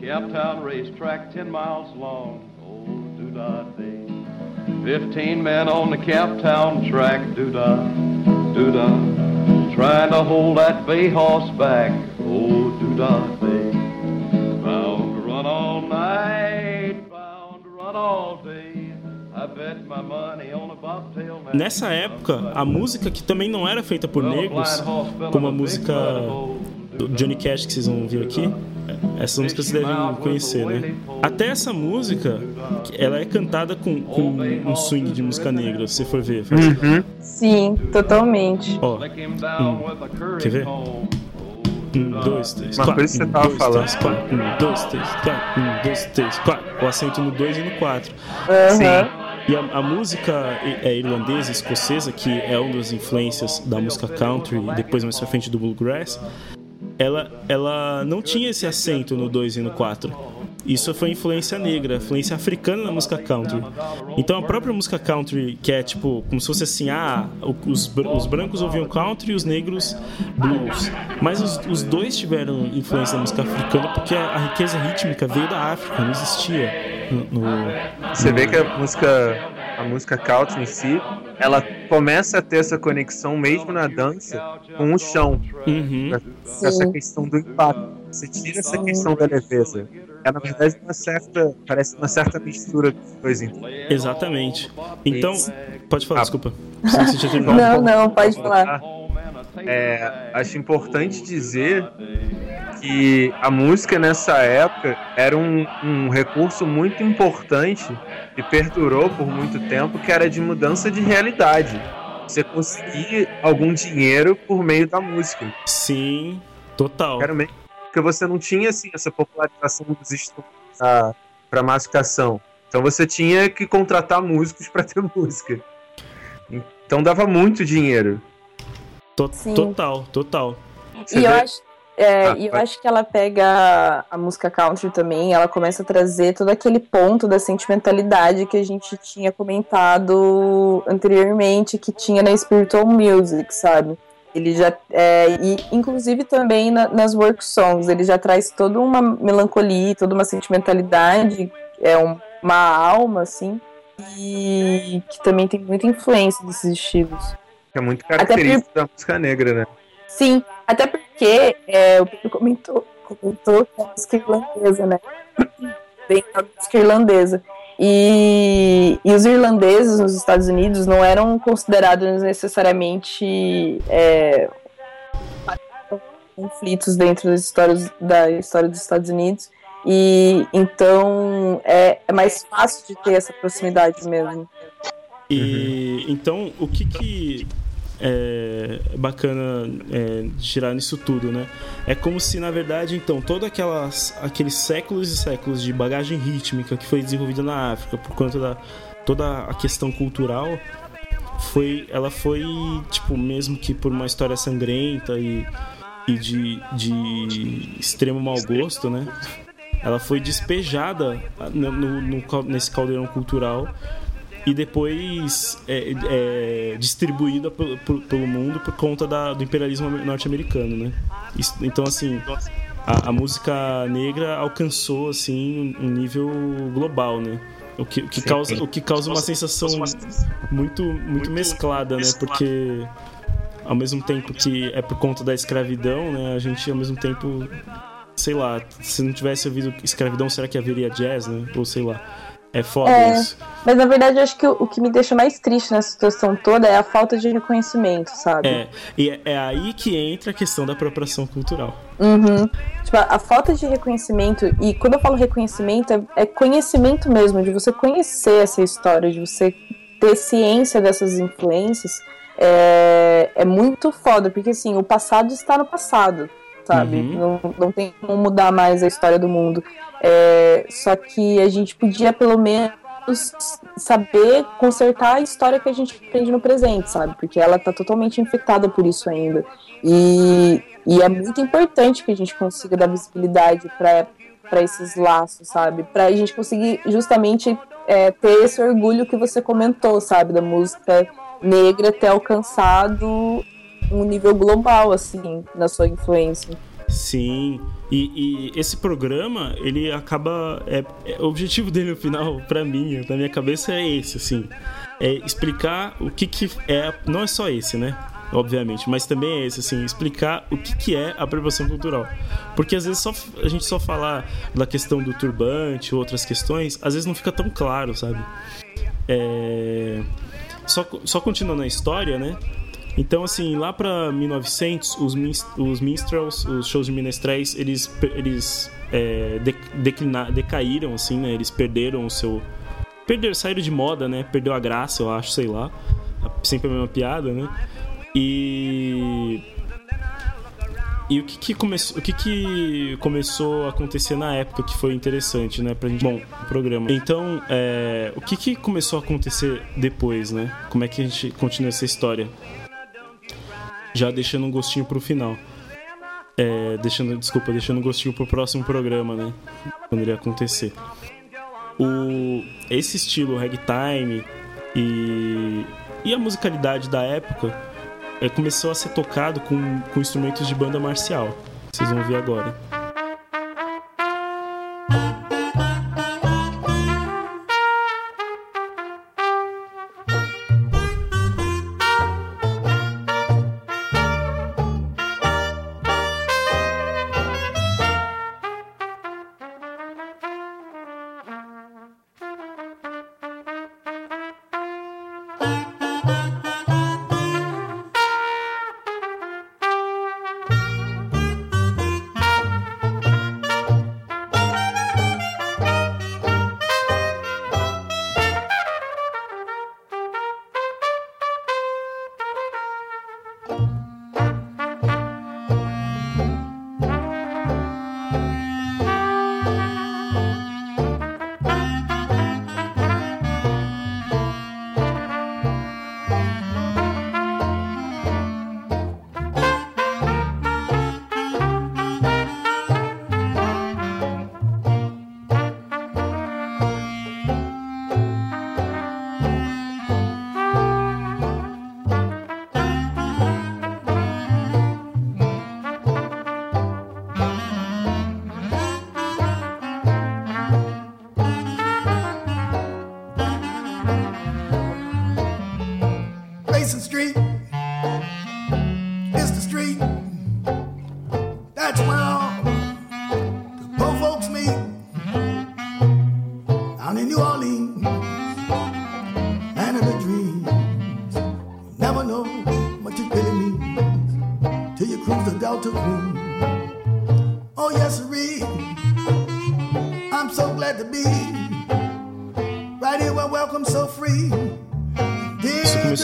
Captown racetrack, 10 miles long. Oh, doodah day. 15 men on the Captown track. Doodah, doodah. Trying to hold that bay horse back. Oh, doodah day. Bound to run all night, bound to run all day. I bet my money on a bobtail man. Nessa época, a música que também não era feita por negros, como a música do Johnny Cash que vocês vão ouvir aqui, essa música vocês devem conhecer, né? Até essa música, ela é cantada com, com um swing de música negra, se você for ver. Uhum. Sim, totalmente. Ó, hum, quer ver? Um, dois, três, Uma quatro. coisa que você um, tava dois, falando. Três, quatro. Um, dois, três, quatro. Um, dois, três, quatro. O acento no dois e no quatro. Aham. E a, a música i- é irlandesa, escocesa, que é uma das influências da música country e depois mais pra frente do bluegrass, ela, ela não tinha esse acento no 2 e no 4. Isso foi influência negra, influência africana na música country. Então a própria música country, que é tipo, como se fosse assim, ah, os, os brancos ouviam country e os negros blues. Mas os, os dois tiveram influência da música africana porque a, a riqueza rítmica veio da África, não existia no- no, Você vê que a música, a música country em si, ela começa a ter essa conexão mesmo na dança com o chão, Uhum. com essa questão do impacto. Você tira essa questão da leveza. É na verdade uma certa, parece uma certa mistura dos dois. Então. Exatamente. Então, pode falar, Ah. desculpa. Não, não, pode falar. É, acho importante dizer que a música nessa época era um, um recurso muito importante e perdurou por muito tempo, que era de mudança de realidade. Você conseguir algum dinheiro por meio da música. Sim, total. Era meio porque você não tinha assim essa popularização dos instrumentos para massificação. Então você tinha que contratar músicos para ter música. Então dava muito dinheiro. To- Sim. Total, total. Você E eu vê- acho, é, Ah, e eu vai. acho que ela pega a música country também, ela começa a trazer todo aquele ponto da sentimentalidade que a gente tinha comentado anteriormente, que tinha na Spiritual Music, sabe? Ele já. É, e inclusive também na- nas work songs, ele já traz toda uma melancolia, toda uma sentimentalidade, é um- uma alma, assim, e que também tem muita influência desses estilos. É muito característico da música negra, né? Sim, até porque é, o Pedro comentou, comentou que é música irlandesa, né? Bem a música irlandesa. E, e os irlandeses nos Estados Unidos não eram considerados necessariamente é, conflitos dentro das histórias da história dos Estados Unidos. E então é, é mais fácil de ter essa proximidade mesmo. E então, o que que é bacana é, de tirar nisso tudo, né? É como se, na verdade, então, todos aqueles séculos e séculos de bagagem rítmica que foi desenvolvida na África por conta da toda a questão cultural foi ela foi tipo mesmo que por uma história sangrenta e, e de, de extremo mau gosto né ela foi despejada no, no- nesse caldeirão cultural e depois é, é, distribuída pelo, mundo por conta da- do imperialismo norte-americano, né? Então, assim, a, a música negra alcançou, assim, um nível global, né? O que, o que causa, o que causa uma sensação muito, muito mesclada, né? Porque ao mesmo tempo que é por conta da escravidão, né? A gente, ao mesmo tempo, sei lá, se não tivesse ouvido escravidão, será que haveria jazz, né? Ou sei lá. É foda É. isso. Mas na verdade eu acho que o, o que me deixa mais triste nessa situação toda é a falta de reconhecimento, sabe? É, e é, é aí que entra a questão da apropriação cultural. Uhum. Tipo, a, a falta de reconhecimento, e quando eu falo reconhecimento, é, é conhecimento mesmo, de você conhecer essa história, de você ter ciência dessas influências, é, é muito foda, porque assim, o passado está no passado, sabe? Uhum. Não, não tem como mudar mais a história do mundo. É, só que a gente podia pelo menos nos saber consertar a história que a gente aprende no presente, sabe? Porque ela tá totalmente infectada por isso ainda. E, e é muito importante que a gente consiga dar visibilidade para para esses laços, sabe? Para a gente conseguir justamente é, ter esse orgulho que você comentou, sabe? Da música negra ter alcançado um nível global, assim, na sua influência. Sim. E, e esse programa, ele acaba. É, é, o objetivo dele no final, para mim, na minha cabeça, é esse, assim. É explicar o que, que é. Não é só esse, né? Obviamente, mas também é esse, assim, explicar o que, que é a apropriação cultural. Porque às vezes só, a gente só falar da questão do turbante ou outras questões, às vezes não fica tão claro, sabe? É... Só, só continuando a história, né? Então, assim, lá para 1900, os, os minstrels, os shows de minestréis, eles, eles é, decaíram, assim, né? Eles perderam o seu... Perderam, saíram de moda, né? Perdeu a graça, eu acho, sei lá. Sempre a mesma piada, né? E... E o que, que, começou, o que, que começou a acontecer na época que foi interessante, né, pra gente... Bom, programa. Então, é, o que, que começou a acontecer depois, né? Como é que a gente continua essa história? Já deixando um gostinho pro final. É, deixando, desculpa, deixando um gostinho pro próximo programa, né? Quando ele acontecer. O, esse estilo ragtime e, e a musicalidade da época é, começou a ser tocado com, com instrumentos de banda marcial. Vocês vão ver agora.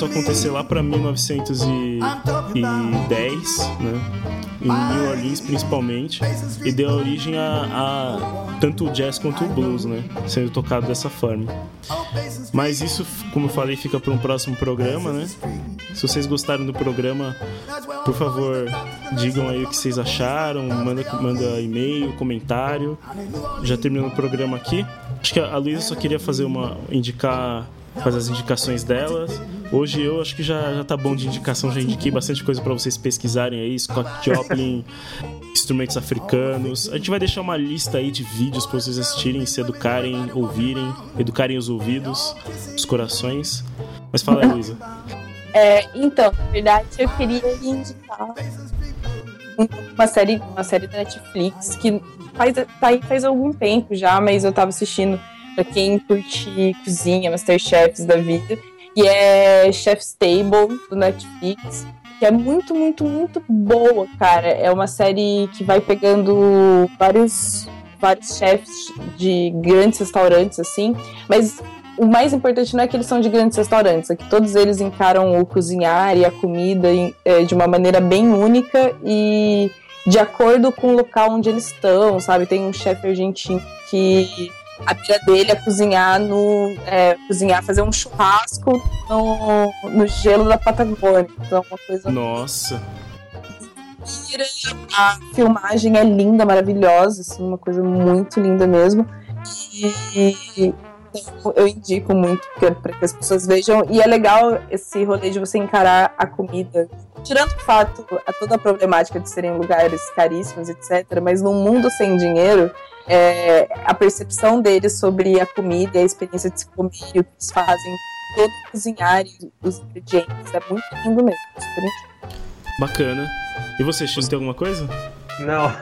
Acontecer lá para 1910, né? Em New Orleans principalmente, e deu origem a, a tanto o jazz quanto o blues, né? Sendo tocado dessa forma. Mas isso, como eu falei, fica para um próximo programa, né? Se vocês gostaram do programa, por favor, digam aí o que vocês acharam, manda, manda e-mail, comentário. Já terminando o programa aqui. Acho que a Luísa só queria fazer uma. indicar. fazer as indicações delas. Hoje eu acho que já, já tá bom de indicação, já indiquei bastante coisa para vocês pesquisarem aí, Scott Joplin, instrumentos africanos. A gente vai deixar uma lista aí de vídeos para vocês assistirem, se educarem, ouvirem, educarem os ouvidos, os corações. Mas fala aí, Luísa. É, então, na verdade, eu queria indicar uma série, uma série da Netflix que faz, tá aí faz algum tempo já, mas eu tava assistindo pra quem curte cozinha, Masterchefs da vida que é Chef's Table, do Netflix, que é muito, muito, muito boa, cara. É uma série que vai pegando vários, vários chefs de grandes restaurantes, assim, mas o mais importante não é que eles são de grandes restaurantes, é que todos eles encaram o cozinhar e a comida é, de uma maneira bem única e de acordo com o local onde eles estão, sabe? Tem um chefe argentino que a pira dele é cozinhar no. É, cozinhar, fazer um churrasco no, no gelo da Patagônia. Então, uma coisa Nossa. A filmagem é linda, maravilhosa, assim, uma coisa muito linda mesmo. E então, eu indico muito para que as pessoas vejam. E é legal esse rolê de você encarar a comida. Tirando o fato, a toda a problemática de serem lugares caríssimos, etc., mas num mundo sem dinheiro, é, a percepção deles sobre a comida e a experiência de se comer e o que eles fazem, todo cozinhar e os ingredientes, é muito lindo mesmo. super indico. Bacana. E você, X, tem alguma coisa? Não.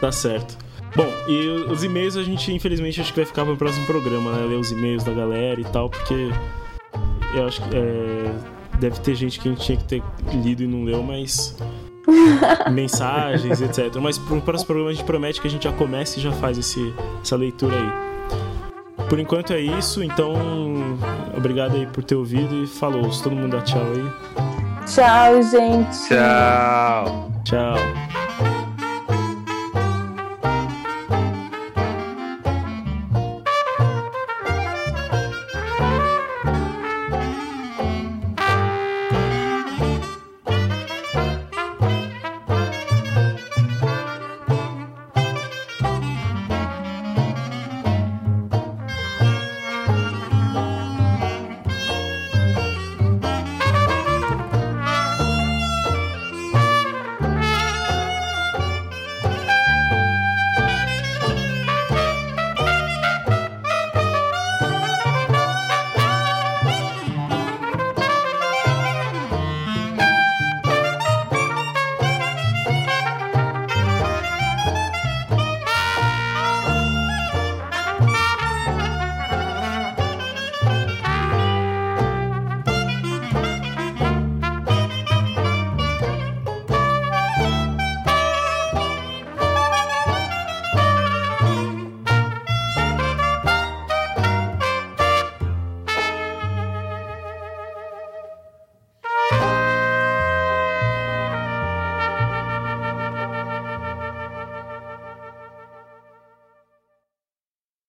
Tá certo. Bom, e os e-mails a gente, infelizmente, acho que vai ficar pro próximo programa, né? Ler os e-mails da galera e tal, porque eu acho que é, deve ter gente que a gente tinha que ter lido e não leu, mas. mensagens, etc. Mas pro próximo programa a gente promete que a gente já começa e já faz esse, essa leitura aí. Por enquanto é isso, então obrigado aí por ter ouvido e falou. Todo mundo dá tchau aí. Tchau, gente. Tchau. Tchau.